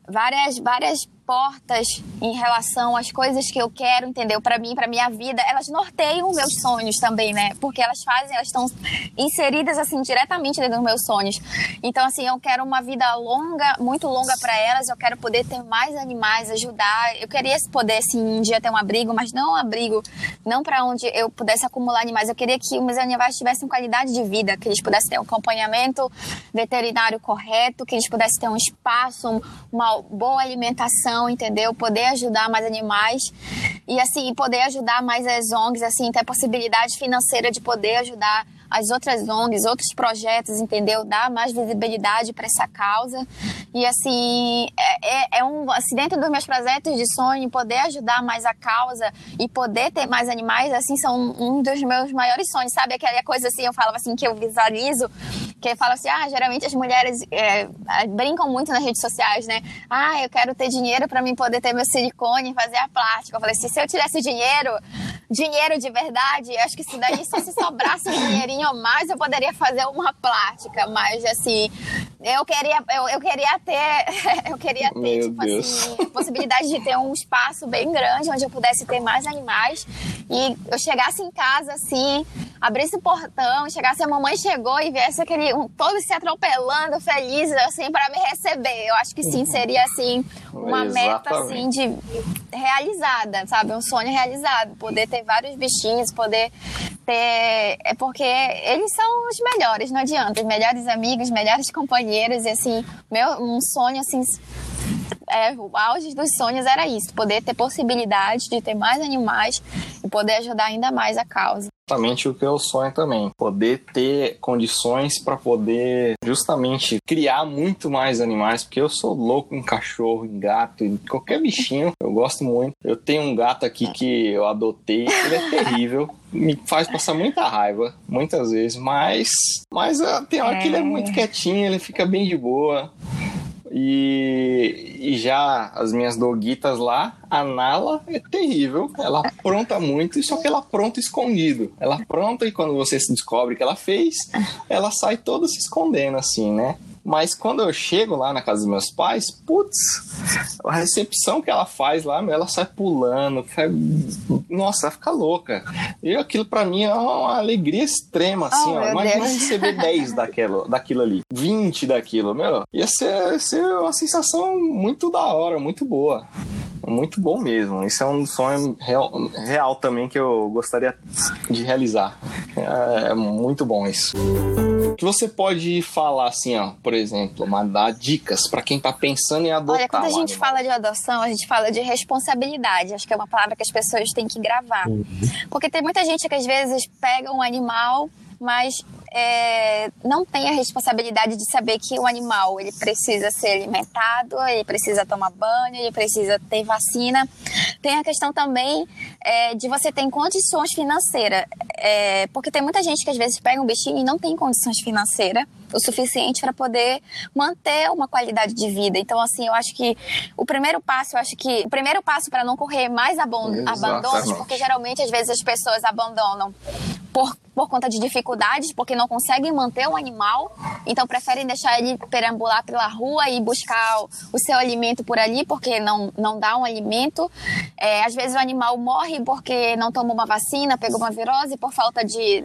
D: várias várias portas em relação às coisas que eu quero, entendeu? Para mim, para minha vida, elas norteiam meus sonhos também, né? Porque elas fazem, elas estão inseridas assim diretamente dentro dos meus sonhos. Então, assim, eu quero uma vida longa, muito longa para elas. Eu quero poder ter mais animais, ajudar. Eu queria poder, assim, um dia ter um abrigo, mas não um abrigo, não para onde eu pudesse acumular animais. Eu queria que meus animais tivessem qualidade de vida, que eles pudessem ter um acompanhamento veterinário correto, que eles pudessem ter um espaço, uma boa alimentação entendeu? Poder ajudar mais animais e assim poder ajudar mais as ONGs, assim ter possibilidade financeira de poder ajudar as outras ONGs, outros projetos, entendeu? Dar mais visibilidade para essa causa. E assim, é, é, é, um. Assim, dentro dos meus projetos de sonho, poder ajudar mais a causa e poder ter mais animais, assim, são um dos meus maiores sonhos, sabe? Aquela coisa assim, eu falava assim, que eu visualizo, que eu falo assim, ah, geralmente as mulheres é, brincam muito nas redes sociais, né? Ah, eu quero ter dinheiro para mim poder ter meu silicone e fazer a plástica. Eu falei assim, se eu tivesse dinheiro, dinheiro de verdade, acho que isso daí, só se sobrasse um dinheirinho pouquinho mais, eu poderia fazer uma plástica, mas assim, eu queria, eu, eu queria ter, eu queria ter, Meu tipo Deus. assim, possibilidade de ter um espaço bem grande onde eu pudesse ter mais animais e eu chegasse em casa assim, abrisse o portão, chegasse a mamãe chegou e viesse aquele um, todos se atropelando, felizes assim para me receber. Eu acho que sim, seria assim uma Exatamente. meta assim de realizada, sabe? Um sonho realizado, poder ter vários bichinhos, poder ter é porque eles são os melhores, não adianta, os melhores amigos, melhores companheiros e assim, meu um sonho assim é, o auge dos sonhos era isso, poder ter possibilidade de ter mais animais e poder ajudar ainda mais a causa.
A: Justamente o que eu sonho também, poder ter condições para poder justamente criar muito mais animais, porque eu sou louco em cachorro, em gato, em qualquer bichinho, eu gosto muito. Eu tenho um gato aqui que eu adotei, ele é terrível, me faz passar muita raiva, muitas vezes, mas, mas ah, tem hora que ele é muito é. quietinho, ele fica bem de boa. E, e já as minhas doguitas lá, a Nala é terrível. Ela apronta muito, só que ela apronta escondido. Ela apronta e quando você descobre que ela fez, ela sai toda se escondendo, assim, né? Mas quando eu chego lá na casa dos meus pais, putz, a recepção que ela faz lá, ela sai pulando, nossa, ela fica louca. E aquilo para mim é uma alegria extrema, assim, oh, ó. Imagina Deus. receber 10 daquilo, daquilo ali, 20 daquilo, meu. Ia ser, ia ser uma sensação muito da hora, muito boa. Muito bom mesmo. Isso é um sonho real, real também que eu gostaria de realizar. É, é muito bom isso que você pode falar assim, ó, por exemplo, dar dicas para quem tá pensando em adotar?
D: Olha, quando a gente fala de adoção, a gente fala de responsabilidade. Acho que é uma palavra que as pessoas têm que gravar. Uhum. Porque tem muita gente que às vezes pega um animal, mas é, não tem a responsabilidade de saber que o animal ele precisa ser alimentado, ele precisa tomar banho, ele precisa ter vacina. Tem a questão também é, de você ter condições financeiras, é, porque tem muita gente que às vezes pega um bichinho e não tem condições financeiras o suficiente para poder manter uma qualidade de vida. Então, assim, eu acho que o primeiro passo, eu acho que o primeiro passo para não correr mais abandonos, porque geralmente às vezes as pessoas abandonam por, por conta de dificuldades, porque não conseguem manter o animal, então preferem deixar ele perambular pela rua e buscar o seu alimento por ali, porque não, não dá um alimento. É, às vezes o animal morre porque não tomou uma vacina, pegou uma virose por falta de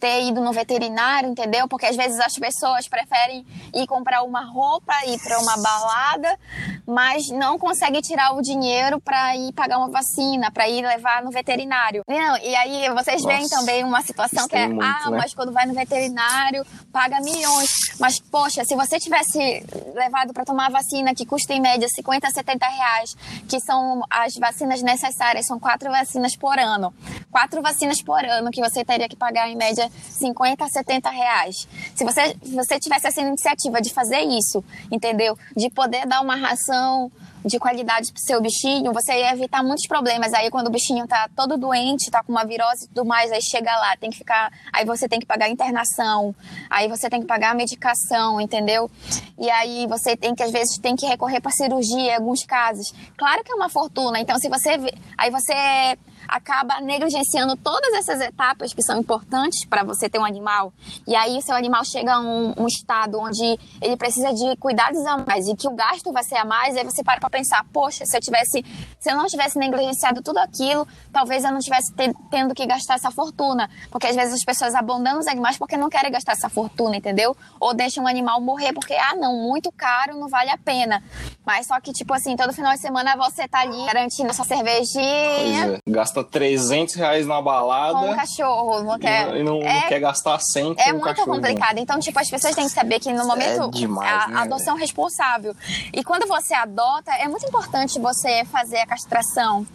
D: ter ido no veterinário, entendeu? Porque às vezes as pessoas preferem ir comprar uma roupa, ir para uma balada, mas não conseguem tirar o dinheiro para ir pagar uma vacina, para ir levar no veterinário. Não, e aí vocês Nossa. veem também uma situação que é, muito, ah, né? mas quando vai no veterinário paga milhões. Mas, poxa, se você tivesse levado para tomar a vacina que custa em média 50 a 70 reais, que são as vacinas necessárias, são quatro vacinas por ano. Quatro vacinas por ano que você teria que pagar em média 50 a 70 reais. Se você, se você tivesse essa iniciativa de fazer isso, entendeu? De poder dar uma ração de qualidade pro seu bichinho, você ia evitar muitos problemas. Aí quando o bichinho tá todo doente, tá com uma virose e tudo mais, aí chega lá, tem que ficar. Aí você tem que pagar internação, aí você tem que pagar a medicação, entendeu? E aí você tem que, às vezes, tem que recorrer para cirurgia em alguns casos. Claro que é uma fortuna. Então, se você. Aí você acaba negligenciando todas essas etapas que são importantes para você ter um animal. E aí o seu animal chega a um, um, estado onde ele precisa de cuidados a mais e que o gasto vai ser a mais, aí você para para pensar, poxa, se eu tivesse, se eu não tivesse negligenciado tudo aquilo, talvez eu não tivesse ter, tendo que gastar essa fortuna, porque às vezes as pessoas abandonam os animais porque não querem gastar essa fortuna, entendeu? Ou deixam o animal morrer porque ah, não, muito caro, não vale a pena. Mas só que tipo assim, todo final de semana você tá ali garantindo sua cervejinha.
A: É. Gasta 300 reais na balada.
D: Com um cachorro. Não quer,
A: e não,
D: é,
A: não quer gastar 100
D: com
A: É
D: um
A: muito
D: cachorro. complicado. Então, tipo, as pessoas têm que saber que no momento
A: é demais,
D: a,
A: né,
D: a adoção é responsável. E quando você adota, é muito importante você fazer a castração.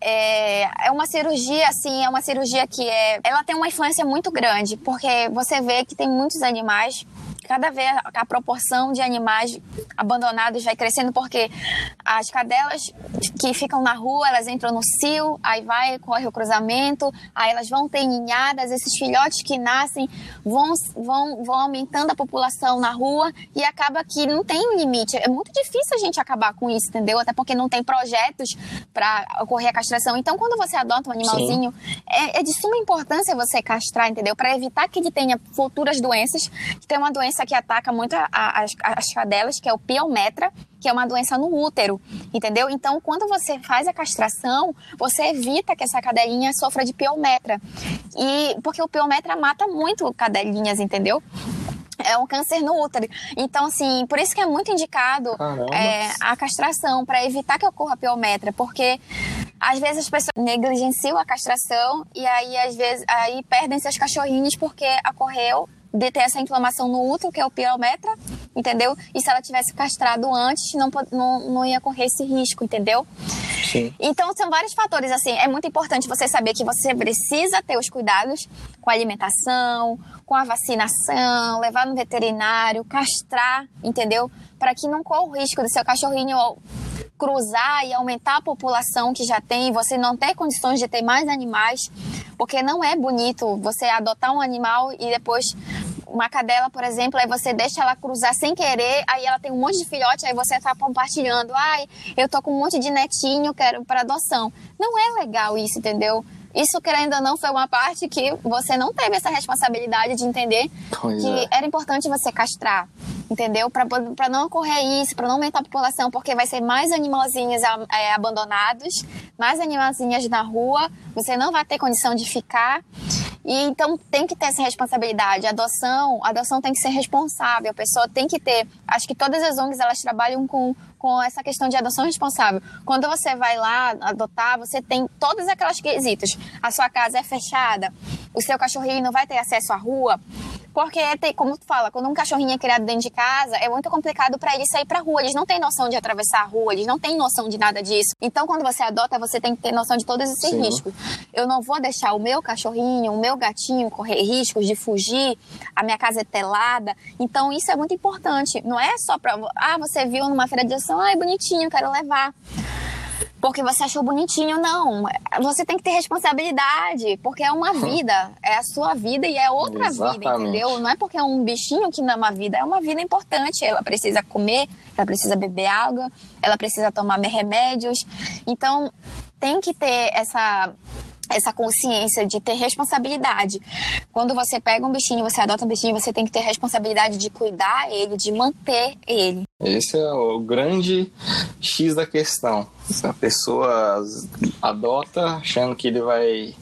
D: É, é uma cirurgia, assim, é uma cirurgia que é, ela tem uma influência muito grande, porque você vê que tem muitos animais cada vez a proporção de animais abandonados vai crescendo porque as cadelas que ficam na rua, elas entram no cio, aí vai, corre o cruzamento, aí elas vão ter ninhadas, esses filhotes que nascem vão, vão, vão aumentando a população na rua e acaba que não tem um limite. É muito difícil a gente acabar com isso, entendeu? Até porque não tem projetos para ocorrer a castração. Então, quando você adota um animalzinho, é, é, de suma importância você castrar, entendeu? Para evitar que ele tenha futuras doenças, que tem uma doença que ataca muito a, a, as, as cadelas, que é o piometra, que é uma doença no útero, entendeu? Então, quando você faz a castração, você evita que essa cadelinha sofra de piometra. E porque o piometra mata muito cadelinhas, entendeu? é um câncer no útero. Então, assim, por isso que é muito indicado é, a castração, para evitar que ocorra piometra, porque às vezes as pessoas negligenciam a castração e aí, às vezes, aí perdem seus cachorrinhos porque ocorreu de ter essa inflamação no útero, que é o piometra, entendeu? E se ela tivesse castrado antes, não, não, não ia correr esse risco, entendeu?
A: Sim.
D: Então, são vários fatores, assim, é muito importante você saber que você precisa ter os cuidados com a alimentação, com a vacinação, levar no veterinário, castrar, entendeu? Para que não corra o risco do seu cachorrinho cruzar e aumentar a população que já tem, você não ter condições de ter mais animais, porque não é bonito você adotar um animal e depois uma cadela, por exemplo, aí você deixa ela cruzar sem querer, aí ela tem um monte de filhote, aí você tá compartilhando, ai, eu tô com um monte de netinho, quero para adoção. Não é legal isso, entendeu? Isso, querendo ou não, foi uma parte que você não teve essa responsabilidade de entender
A: pois
D: que
A: é.
D: era importante você castrar, entendeu? Para não ocorrer isso, para não aumentar a população, porque vai ser mais animalzinhos é, abandonados, mais animalzinhas na rua, você não vai ter condição de ficar. E então tem que ter essa responsabilidade. A adoção, a adoção tem que ser responsável. A pessoa tem que ter. Acho que todas as ONGs elas trabalham com com essa questão de adoção responsável. Quando você vai lá adotar, você tem todas aquelas quesitos. A sua casa é fechada, o seu cachorrinho não vai ter acesso à rua, porque, tem, como tu fala, quando um cachorrinho é criado dentro de casa, é muito complicado para ele sair pra rua. Eles não têm noção de atravessar a rua, eles não têm noção de nada disso. Então, quando você adota, você tem que ter noção de todos esses Sim. riscos. Eu não vou deixar o meu cachorrinho, o meu gatinho correr riscos de fugir, a minha casa é telada. Então, isso é muito importante. Não é só pra. Ah, você viu numa feira de ação, ah, é bonitinho, quero levar. Porque você achou bonitinho, não. Você tem que ter responsabilidade, porque é uma vida, é a sua vida e é outra Exatamente. vida, entendeu? Não é porque é um bichinho que não é uma vida, é uma vida importante. Ela precisa comer, ela precisa beber água, ela precisa tomar remédios. Então, tem que ter essa essa consciência de ter responsabilidade. Quando você pega um bichinho, você adota um bichinho, você tem que ter responsabilidade de cuidar ele, de manter ele.
A: Esse é o grande X da questão. A pessoa adota achando que ele vai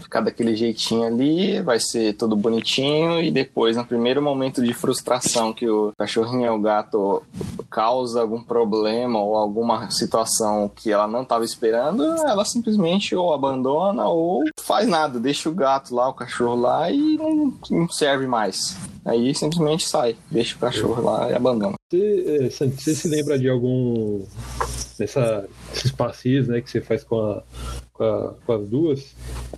A: ficar daquele jeitinho ali, vai ser tudo bonitinho e depois, no primeiro momento de frustração que o cachorrinho ou o gato causa algum problema ou alguma situação que ela não estava esperando, ela simplesmente ou abandona ou faz nada, deixa o gato lá, o cachorro lá e não, não serve mais. Aí simplesmente sai, deixa o cachorro lá e abandona.
C: Você, é, você se lembra de algum nessa, esses passeios né, que você faz com, a, com, a, com, as duas,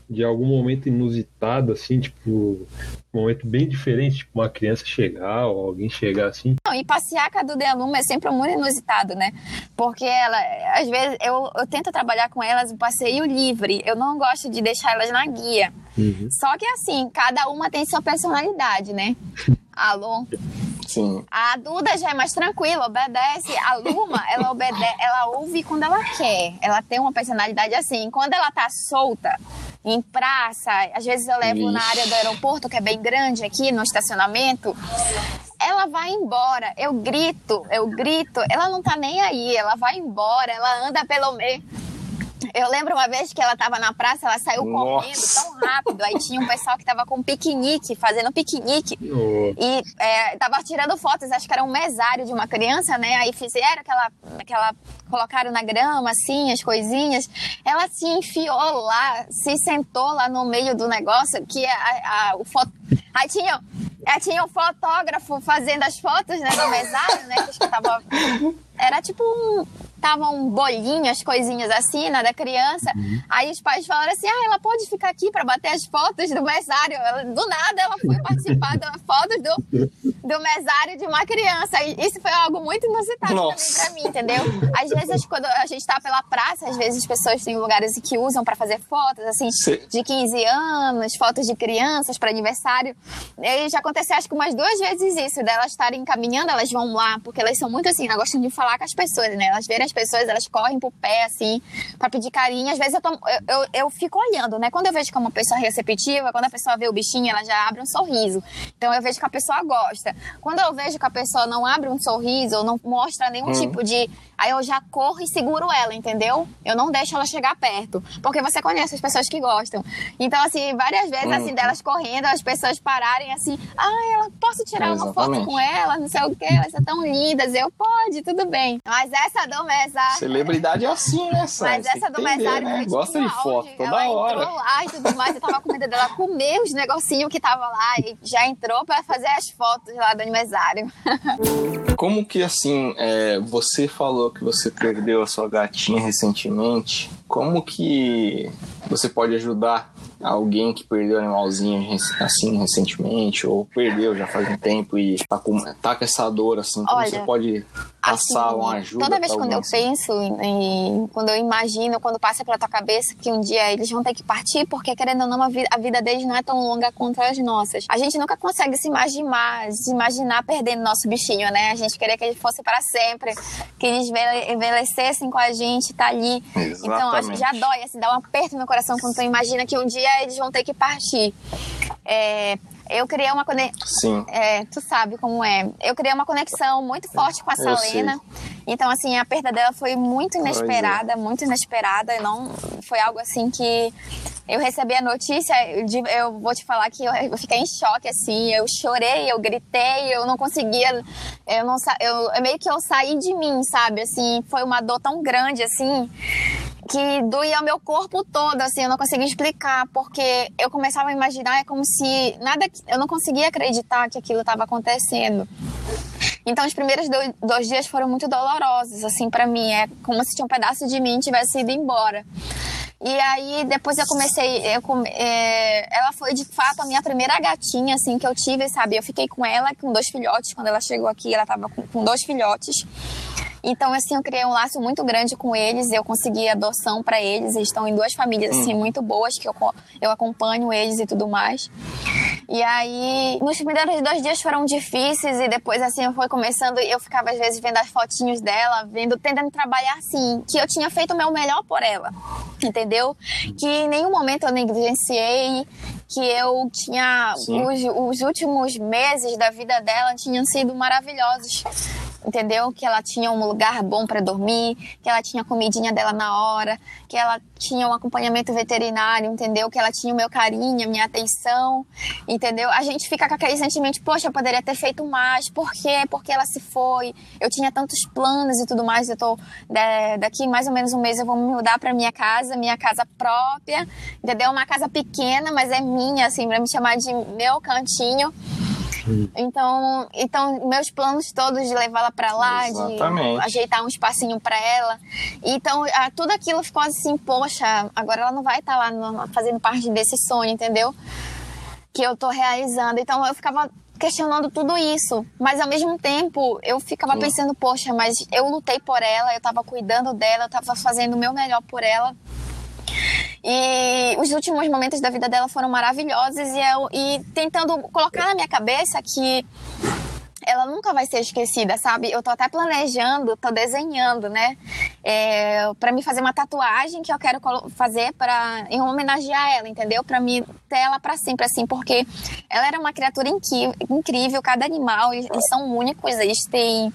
C: de algum momento inusitado, assim, tipo, um momento bem diferente, tipo uma criança chegar ou alguém chegar assim?
D: Não, e passear com a Duda e a Luma é sempre muito inusitado, né? Porque ela, às vezes, eu, eu tento trabalhar com elas um passeio livre, eu não gosto de deixar elas na guia. Uhum. Só que assim, cada uma tem sua personalidade, né? Alô?
A: Sim.
D: A Duda já é mais tranquila, obedece. A Luma, ela obedece, ela ouve quando ela quer. Ela tem uma personalidade assim. Quando ela tá solta, em praça, às vezes eu levo Ixi. na área do aeroporto, que é bem grande aqui, no estacionamento. Ela vai embora, eu grito, eu grito, ela não tá nem aí, ela vai embora, ela anda pelo meio eu lembro uma vez que ela tava na praça, ela saiu Nossa. correndo tão rápido. Aí tinha um pessoal que tava com piquenique, fazendo piquenique. Oh. E é, tava tirando fotos, acho que era um mesário de uma criança, né? Aí fizeram aquela. aquela colocaram na grama, assim, as coisinhas. Ela se enfiou lá, se sentou lá no meio do negócio, que a, a, o foto. Aí tinha. Aí tinha um fotógrafo fazendo as fotos, né, no mesário, né, que tava... Era tipo um, estavam bolinhas, coisinhas assim, né, da criança. Uhum. Aí os pais falaram assim: ah, ela pode ficar aqui para bater as fotos do mesário. Ela, do nada ela foi participar das fotos do, do mesário de uma criança. E isso foi algo muito inusitado Nossa. também para mim, entendeu? Às vezes, quando a gente tá pela praça, às vezes as pessoas têm lugares que usam para fazer fotos, assim, de 15 anos, fotos de crianças para aniversário. E já aconteceu acho que umas duas vezes isso, delas estarem caminhando, elas vão lá, porque elas são muito assim, elas gostam de falar com as pessoas, né? Elas verem as pessoas, elas correm pro pé, assim, pra pedir carinho. Às vezes eu, tô, eu, eu, eu, fico olhando, né? Quando eu vejo que é uma pessoa receptiva, quando a pessoa vê o bichinho, ela já abre um sorriso. Então eu vejo que a pessoa gosta. Quando eu vejo que a pessoa não abre um sorriso ou não mostra nenhum hum. tipo de Aí eu já corro e seguro ela, entendeu? Eu não deixo ela chegar perto. Porque você conhece as pessoas que gostam. Então, assim, várias vezes, assim, uhum. delas correndo, as pessoas pararem assim, ah, ela posso tirar uma foto com ela, não sei o quê, elas são tão lindas. Eu, pode, tudo bem. Mas essa do mesário.
A: Celebridade é assim, né,
D: Mas essa do mesário.
A: Né? Gosta de foto toda
D: ela
A: hora.
D: Entrou lá e tudo mais. Eu tava com medo dela comer os negocinhos que tava lá e já entrou pra fazer as fotos lá do aniversário.
A: Como que, assim, é, você falou que você perdeu a sua gatinha recentemente, como que você pode ajudar alguém que perdeu animalzinho assim recentemente, ou perdeu já faz um tempo e tá com, tá com essa dor, assim, como Olha, você pode passar assim, uma ajuda?
D: Toda vez quando eu penso, quando eu imagino, quando passa pela tua cabeça que um dia eles vão ter que partir, porque querendo ou não, a vida, a vida deles não é tão longa quanto as nossas. A gente nunca consegue se imaginar, se imaginar perdendo nosso bichinho, né? A gente queria que ele fosse para sempre, que eles envelhecessem com a gente, tá ali.
A: Exatamente.
D: Então, já dói, assim, dá um aperto no coração quando tu imagina que um dia eles vão ter que partir. É, eu criei uma conexão.
A: Sim.
D: É, tu sabe como é. Eu criei uma conexão muito forte com a Salena. Então, assim, a perda dela foi muito inesperada, é. muito inesperada. Não foi algo assim que eu recebi a notícia, eu vou te falar que eu, eu fiquei em choque, assim, eu chorei, eu gritei, eu não conseguia, eu não eu meio que eu saí de mim, sabe? Assim, foi uma dor tão grande, assim, que doía meu corpo todo, assim, eu não conseguia explicar, porque eu começava a imaginar, é como se nada, eu não conseguia acreditar que aquilo estava acontecendo. Então, os primeiros dois, dias foram muito dolorosos, assim, para mim, é como se um pedaço de mim tivesse ido embora. E aí, depois eu comecei. Eu, é, ela foi de fato a minha primeira gatinha, assim, que eu tive, sabe? Eu fiquei com ela, com dois filhotes. Quando ela chegou aqui, ela tava com, com dois filhotes. Então, assim, eu criei um laço muito grande com eles. Eu consegui adoção para eles. Eles estão em duas famílias, assim, hum. muito boas, que eu, eu acompanho eles e tudo mais. E aí, nos primeiros dois dias foram difíceis e depois, assim, foi começando. Eu ficava, às vezes, vendo as fotinhos dela, vendo, tentando trabalhar, assim, que eu tinha feito o meu melhor por ela. Entendeu? Que em nenhum momento eu negligenciei, que eu tinha. Os, os últimos meses da vida dela tinham sido maravilhosos entendeu? Que ela tinha um lugar bom para dormir, que ela tinha a comidinha dela na hora, que ela tinha um acompanhamento veterinário, entendeu? Que ela tinha o meu carinho, a minha atenção, entendeu? A gente fica com aquele sentimento, poxa, eu poderia ter feito mais, por quê? Porque ela se foi, eu tinha tantos planos e tudo mais, eu tô, daqui mais ou menos um mês eu vou me mudar para minha casa, minha casa própria, entendeu? Uma casa pequena, mas é minha, assim, para me chamar de meu cantinho. Então, então meus planos todos de levá-la para lá, Exatamente. de ajeitar um espacinho para ela. Então, tudo aquilo ficou assim, poxa, agora ela não vai estar tá lá no, fazendo parte desse sonho, entendeu? Que eu tô realizando. Então, eu ficava questionando tudo isso, mas ao mesmo tempo eu ficava pensando, poxa, mas eu lutei por ela, eu tava cuidando dela, eu tava fazendo o meu melhor por ela. E os últimos momentos da vida dela foram maravilhosos e, eu, e tentando colocar na minha cabeça que ela nunca vai ser esquecida, sabe? Eu tô até planejando, tô desenhando, né? É, para me fazer uma tatuagem que eu quero fazer para homenagear ela, entendeu? Para me ter ela para sempre, assim, porque ela era uma criatura incrível, cada animal, eles são únicos, eles têm.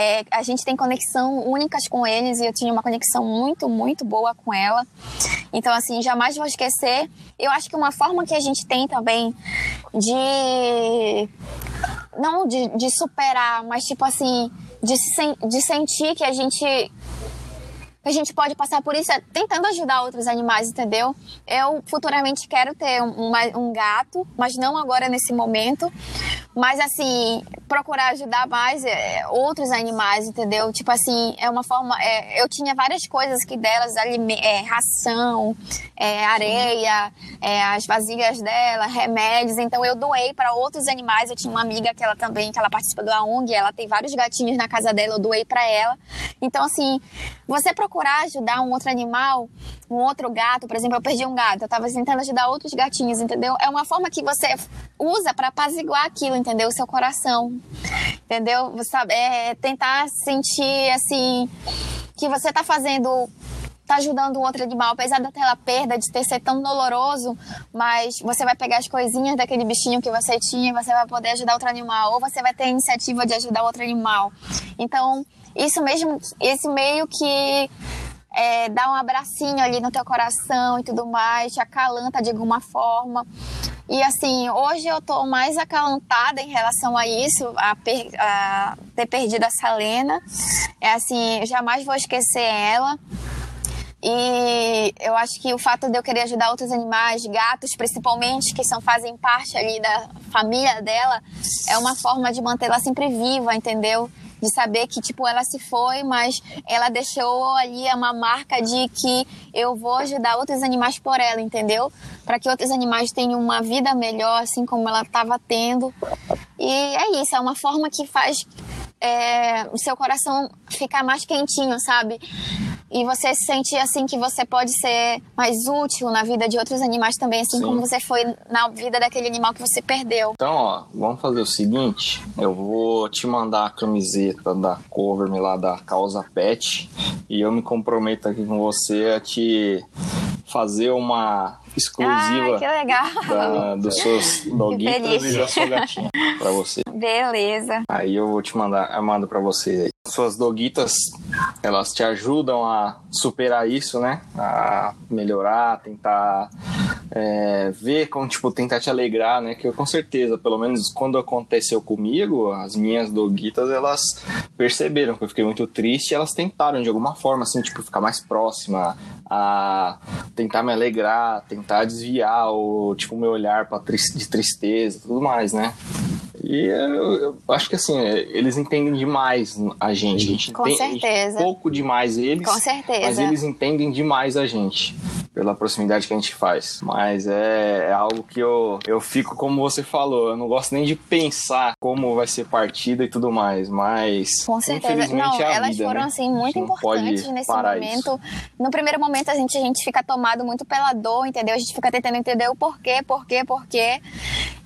D: É, a gente tem conexão únicas com eles e eu tinha uma conexão muito, muito boa com ela. Então, assim, jamais vou esquecer. Eu acho que uma forma que a gente tem também de não de, de superar, mas tipo assim, de, de sentir que a gente que a gente pode passar por isso é tentando ajudar outros animais, entendeu? Eu futuramente quero ter um, um gato, mas não agora nesse momento. Mas assim, procurar ajudar mais é, outros animais, entendeu? Tipo assim, é uma forma. É, eu tinha várias coisas que delas, é, ração, é, areia, é, as vasilhas dela, remédios. Então eu doei para outros animais. Eu tinha uma amiga que ela também, que ela participa do ONG, ela tem vários gatinhos na casa dela, eu doei para ela. Então, assim, você procurar ajudar um outro animal, um outro gato, por exemplo, eu perdi um gato, eu tava tentando ajudar outros gatinhos, entendeu? É uma forma que você usa para apaziguar aquilo, entendeu? O seu coração, entendeu? Sabe, é tentar sentir assim que você tá fazendo tá ajudando o outro animal, apesar daquela perda de ter ser tão doloroso, mas você vai pegar as coisinhas daquele bichinho que você tinha e você vai poder ajudar outro animal, ou você vai ter a iniciativa de ajudar outro animal. Então, isso mesmo, esse meio que é, dá um abracinho ali no teu coração e tudo mais, te acalanta de alguma forma. E assim, hoje eu tô mais acalantada em relação a isso, a, per, a ter perdido a Salena. É assim, jamais vou esquecer ela. E eu acho que o fato de eu querer ajudar outros animais, gatos principalmente, que são, fazem parte ali da família dela, é uma forma de mantê-la sempre viva, entendeu? De saber que tipo ela se foi, mas ela deixou ali uma marca de que eu vou ajudar outros animais por ela, entendeu? Para que outros animais tenham uma vida melhor, assim como ela estava tendo. E é isso, é uma forma que faz é, o seu coração ficar mais quentinho, sabe? E você se sente assim que você pode ser mais útil na vida de outros animais também, assim Sim. como você foi na vida daquele animal que você perdeu.
A: Então, ó, vamos fazer o seguinte: eu vou te mandar a camiseta da cover lá da Causa Pet e eu me comprometo aqui com você a te fazer uma exclusiva
D: ah,
A: da, dos seus doguitos e da sua gatinha pra você.
D: Beleza.
A: Aí eu vou te mandar, eu mando pra você aí. Suas doguitas, elas te ajudam a superar isso, né? A melhorar, tentar é, ver como, tipo, tentar te alegrar, né? Que eu com certeza, pelo menos quando aconteceu comigo, as minhas doguitas, elas perceberam que eu fiquei muito triste e elas tentaram de alguma forma, assim, tipo, ficar mais próxima, a tentar me alegrar, tentar desviar o tipo meu olhar para de tristeza, tudo mais, né? E eu, eu, acho que assim, eles entendem demais a gente. A gente
D: Com certeza.
A: pouco demais eles.
D: Com certeza.
A: Mas eles entendem demais a gente. pela proximidade que a gente faz. Mas é, é, algo que eu, eu fico, como você falou, eu não gosto nem de pensar como vai ser partida e tudo mais, mas
D: Com certeza.
A: infelizmente
D: não,
A: é
D: elas
A: vida,
D: foram
A: né?
D: assim muito importantes nesse momento. Isso. No primeiro momento a gente, a gente fica tomado muito pela dor, entendeu? A gente fica tentando entender o porquê, porquê, porquê.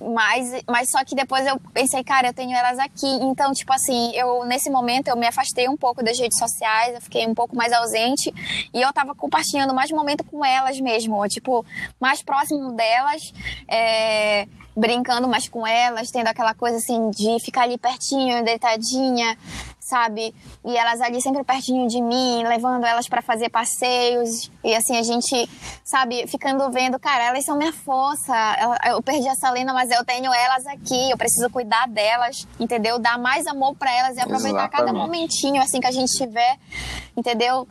D: Mas, mas só que depois eu pensei, cara, eu tenho elas aqui. Então, tipo assim, eu nesse momento eu me afastei um pouco das redes sociais, eu fiquei um pouco mais ausente e eu tava compartilhando mais momento com elas mesmo, tipo, mais próximo delas. É, brincando mais com elas, tendo aquela coisa assim de ficar ali pertinho, deitadinha, sabe? E elas ali sempre pertinho de mim, levando elas para fazer passeios. E assim, a gente, sabe, ficando vendo, cara, elas são minha força. Eu, perdi a Salena, mas eu tenho elas aqui, eu preciso cuidar delas, entendeu? Dar mais amor para elas e aproveitar
A: Exatamente.
D: cada momentinho assim que a gente tiver, entendeu?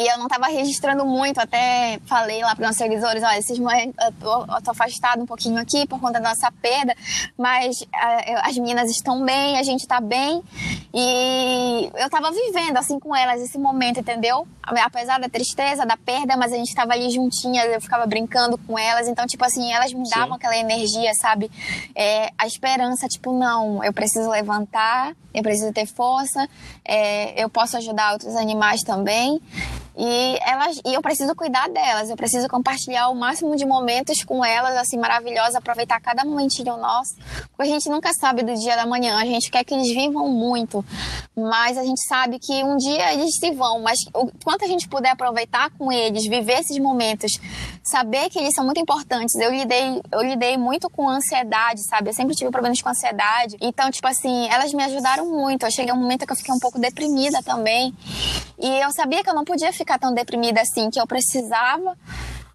D: E eu não estava registrando muito, até falei lá para os seguidores, olha, esses momentos eu tô, eu tô afastado um pouquinho aqui por conta da nossa perda, mas a, as meninas estão bem, a gente está bem. E eu estava vivendo assim com elas esse momento, entendeu? Apesar da tristeza, da perda, mas a gente estava ali juntinhas, eu ficava brincando com elas, então tipo assim, elas me davam Sim. aquela energia, sabe? É, a esperança, tipo, não, eu preciso levantar, eu preciso ter força, é, eu posso ajudar outros animais também. E elas, e eu preciso cuidar delas, eu preciso compartilhar o máximo de momentos com elas, assim, maravilhosos, aproveitar cada momentinho nosso, porque a gente nunca sabe do dia da manhã, a gente quer que eles vivam muito, mas a gente sabe que um dia eles se vão, mas o quanto a gente puder aproveitar com eles, viver esses momentos, saber que eles são muito importantes. Eu lidei, eu lidei muito com ansiedade, sabe? Eu sempre tive problemas com ansiedade. Então, tipo assim, elas me ajudaram muito. Eu cheguei a um momento que eu fiquei um pouco deprimida também. E eu sabia que eu não podia ficar tão deprimida assim, que eu precisava.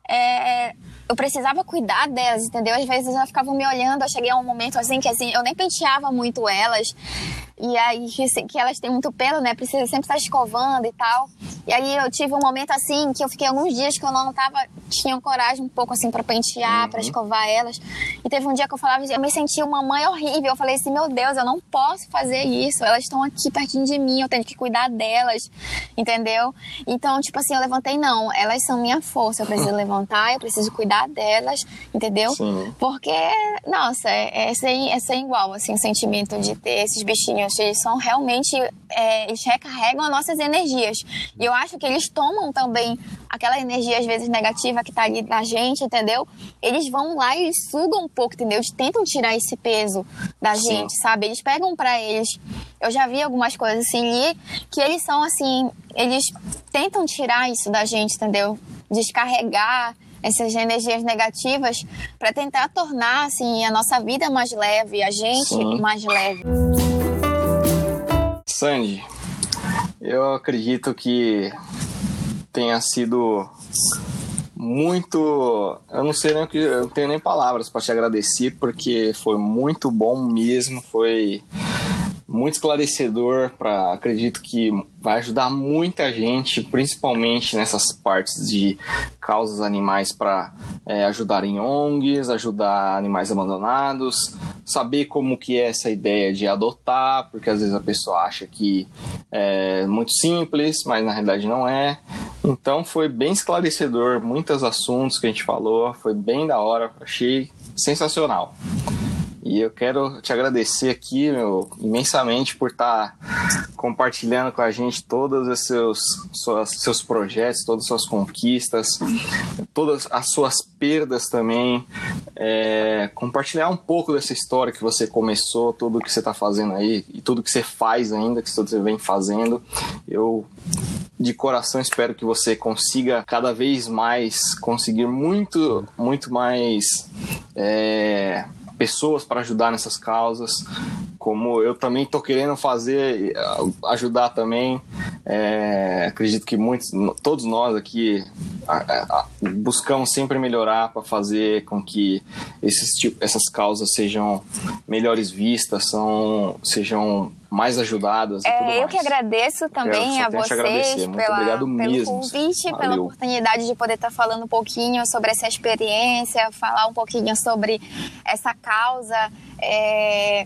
D: É, eu precisava cuidar delas, entendeu? Às vezes elas ficavam me olhando, eu cheguei a um momento assim que assim, eu nem penteava muito elas. E aí que, elas têm muito pelo, né? Precisa sempre estar escovando e tal. E aí eu tive um momento assim que eu fiquei alguns dias que eu não tava tinha coragem um pouco assim para pentear, uhum. para escovar elas. E teve um dia que eu falava, eu me sentia uma mãe horrível. Eu falei assim, meu Deus, eu não posso fazer isso. Elas estão aqui pertinho de mim, eu tenho que cuidar delas, entendeu? Então, tipo assim, eu levantei não, elas são minha força, eu preciso levantar, eu preciso cuidar delas, entendeu?
A: Sim.
D: Porque, nossa, é, é, sem, é sem igual, assim, o sentimento de ter esses bichinhos. Eles são realmente, é, eles recarregam as nossas energias. E eu acho que eles tomam também aquela energia, às vezes, negativa que tá ali na gente, entendeu? Eles vão lá e eles sugam um pouco, entendeu? Eles tentam tirar esse peso da
A: Sim.
D: gente, sabe? Eles pegam para eles. Eu já vi algumas coisas assim ali que eles são assim, eles tentam tirar isso da gente, entendeu? Descarregar essas energias negativas para tentar tornar assim a nossa vida mais leve, a gente
A: Sim.
D: mais leve.
A: Sandy, eu acredito que tenha sido muito. Eu não sei nem que. Eu não tenho nem palavras para te agradecer, porque foi muito bom mesmo. Foi muito esclarecedor para acredito que vai ajudar muita gente, principalmente nessas partes de causas animais para é, ajudar em ONGs, ajudar animais abandonados, saber como que é essa ideia de adotar, porque às vezes a pessoa acha que é muito simples, mas na realidade não é. Então foi bem esclarecedor, muitos assuntos que a gente falou, foi bem da hora, achei sensacional. E eu quero te agradecer aqui, meu, imensamente por estar compartilhando com a gente todos os seus, suas, seus projetos, todas as suas conquistas, todas as suas perdas também. É, compartilhar um pouco dessa história que você começou, tudo que você está fazendo aí e tudo que você faz ainda, que você vem fazendo. Eu de coração espero que você consiga cada vez mais conseguir muito, muito mais. É, pessoas para ajudar nessas causas, como eu também estou querendo fazer, ajudar também. É, acredito que muitos, todos nós aqui a, a, buscamos sempre melhorar para fazer com que esses essas causas sejam melhores vistas, são, sejam mais ajudadas.
D: É,
A: eu
D: que agradeço também a vocês pela, pelo
A: mesmo.
D: convite,
A: Valeu.
D: pela oportunidade de poder estar falando um pouquinho sobre essa experiência, falar um pouquinho sobre essa causa. É,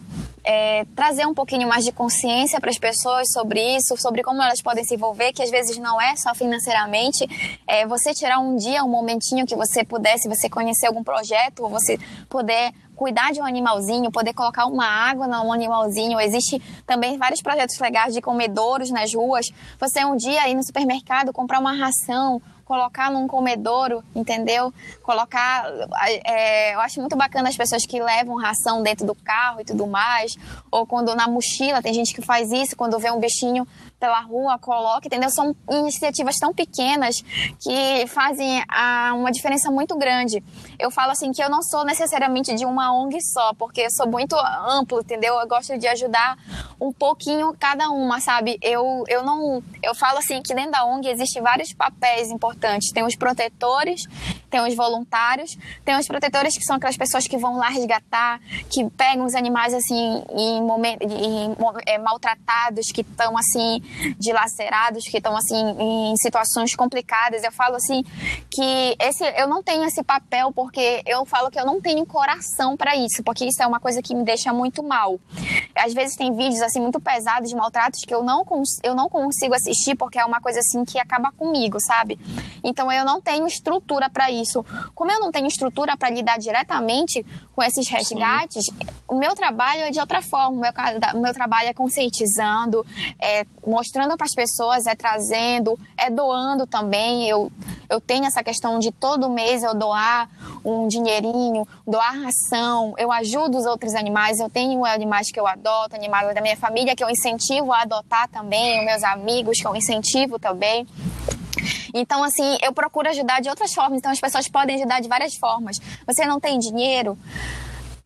D: é, trazer um pouquinho mais de consciência para as pessoas sobre isso, sobre como elas podem se envolver, que às vezes não é só financeiramente. É, você tirar um dia, um momentinho que você pudesse, você conhecer algum projeto, ou você puder cuidar de um animalzinho, poder colocar uma água num animalzinho. Existe também vários projetos legais de comedouros nas ruas. Você um dia ir no supermercado comprar uma ração, colocar num comedouro, entendeu? Colocar. É, eu acho muito bacana as pessoas que levam ração dentro do carro e tudo mais. Ou quando na mochila, tem gente que faz isso, quando vê um bichinho pela rua, coloca, entendeu? São iniciativas tão pequenas que fazem a, uma diferença muito grande. Eu falo assim que eu não sou necessariamente de uma ONG só, porque eu sou muito amplo, entendeu? Eu gosto de ajudar um pouquinho cada uma, sabe? Eu, eu não. Eu falo assim que dentro da ONG existem vários papéis importantes. Tem os protetores, tem os voluntários, tem os protetores que são aquelas pessoas que vão lá resgatar, que pegam os animais assim em, momento, em, é, maltratados, que estão assim dilacerados, que estão assim em situações complicadas. Eu falo assim que esse eu não tenho esse papel porque eu falo que eu não tenho coração para isso, porque isso é uma coisa que me deixa muito mal. Às vezes tem vídeos assim muito pesados de maltratos que eu não eu não consigo assistir porque é uma coisa assim que acaba comigo, sabe? Então eu não tenho estrutura para isso. Como eu não tenho estrutura para lidar diretamente com esses resgates, Sim. o meu trabalho é de outra forma. O meu, meu trabalho é conscientizando, é mostrando para as pessoas, é trazendo, é doando também. Eu, eu tenho essa questão de todo mês eu doar um dinheirinho, doar ração, eu ajudo os outros animais, eu tenho animais que eu adoto, animais da minha família que eu incentivo a adotar também, meus amigos que eu incentivo também. Então, assim, eu procuro ajudar de outras formas. Então, as pessoas podem ajudar de várias formas. Você não tem dinheiro?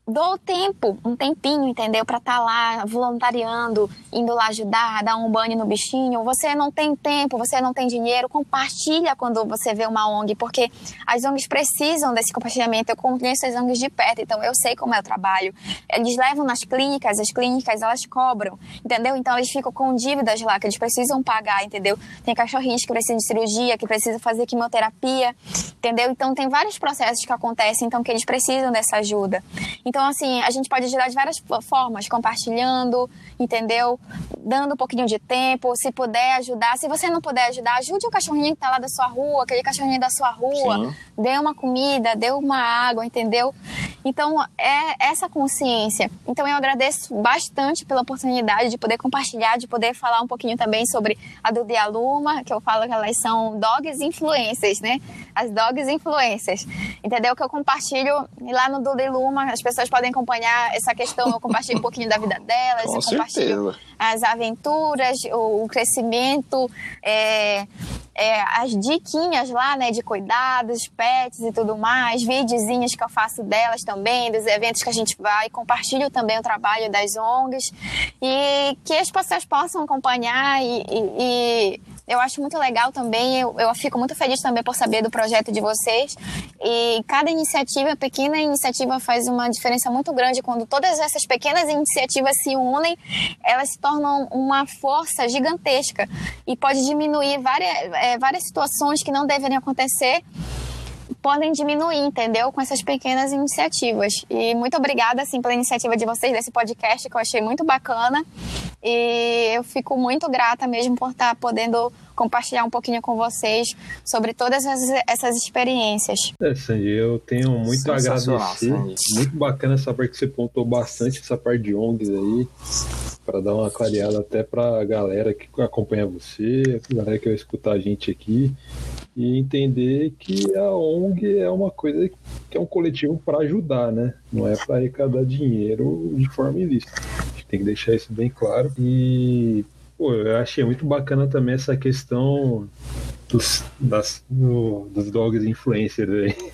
D: Dou tempo, um tempinho, entendeu? Para estar tá lá voluntariando, indo lá ajudar, dar um banho no bichinho. Você não tem tempo, você não tem dinheiro, compartilha quando você vê uma ONG, porque as ONGs precisam desse compartilhamento. Eu conheço as ONGs de perto, então eu sei como é o trabalho. Eles levam nas clínicas, as clínicas elas cobram, entendeu? Então eles ficam com dívidas lá que eles precisam pagar, entendeu? Tem cachorrinhos que precisam de cirurgia, que precisam fazer quimioterapia, entendeu? Então tem vários processos que acontecem, então que eles precisam dessa ajuda. Então, assim, a gente pode ajudar de várias formas, compartilhando, entendeu? Dando um pouquinho de tempo, se puder ajudar. Se você não puder ajudar, ajude o cachorrinho que tá lá da sua rua, aquele cachorrinho da sua rua. Sim. Dê uma comida, dê uma água, entendeu? Então, é essa consciência. Então, eu agradeço bastante pela oportunidade de poder compartilhar, de poder falar um pouquinho também sobre a Duda e a Luma, que eu falo que elas são dogs influencers, né? As dogs influencers. Entendeu? Que eu compartilho lá no Duda e Luma, as pessoas podem acompanhar essa questão, eu compartilho um pouquinho da vida delas,
A: Com
D: eu
A: compartilho certeza.
D: as aventuras, o, o crescimento, é, é, as diquinhas lá, né, de cuidados, pets e tudo mais, videozinhos que eu faço delas também, dos eventos que a gente vai, compartilho também o trabalho das ONGs e que as pessoas possam acompanhar e, e, e eu acho muito legal também, eu, eu fico muito feliz também por saber do projeto de vocês. E cada iniciativa, pequena iniciativa, faz uma diferença muito grande. Quando todas essas pequenas iniciativas se unem, elas se tornam uma força gigantesca e pode diminuir várias, é, várias situações que não deveriam acontecer podem diminuir, entendeu? Com essas pequenas iniciativas. E muito obrigada, assim, pela iniciativa de vocês desse podcast, que eu achei muito bacana. E eu fico muito grata mesmo por estar podendo compartilhar um pouquinho com vocês sobre todas essas experiências.
C: É, Sandy, eu tenho muito a agradecer. Sandy. Muito bacana saber que você pontou bastante essa parte de ONGs aí, para dar uma clareada até para a galera que acompanha você, a galera que vai escutar a gente aqui e entender que a ONG é uma coisa que é um coletivo para ajudar, né? Não é para arrecadar dinheiro de forma ilícita. A gente tem que deixar isso bem claro. E pô, eu achei muito bacana também essa questão dos, das, do, dos dogs influencers aí.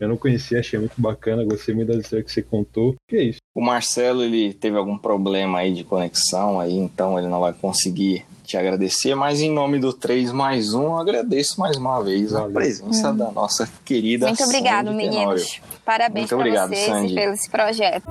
C: Eu não conhecia, achei muito bacana, gostei muito da história que você contou. Que é isso?
A: O Marcelo, ele teve algum problema aí de conexão aí, então ele não vai conseguir te agradecer, mas em nome do 3 mais 1, agradeço mais uma vez Valeu. a presença hum. da nossa querida
D: Muito obrigado, meninos. Parabéns para vocês Sandy. pelo esse projeto.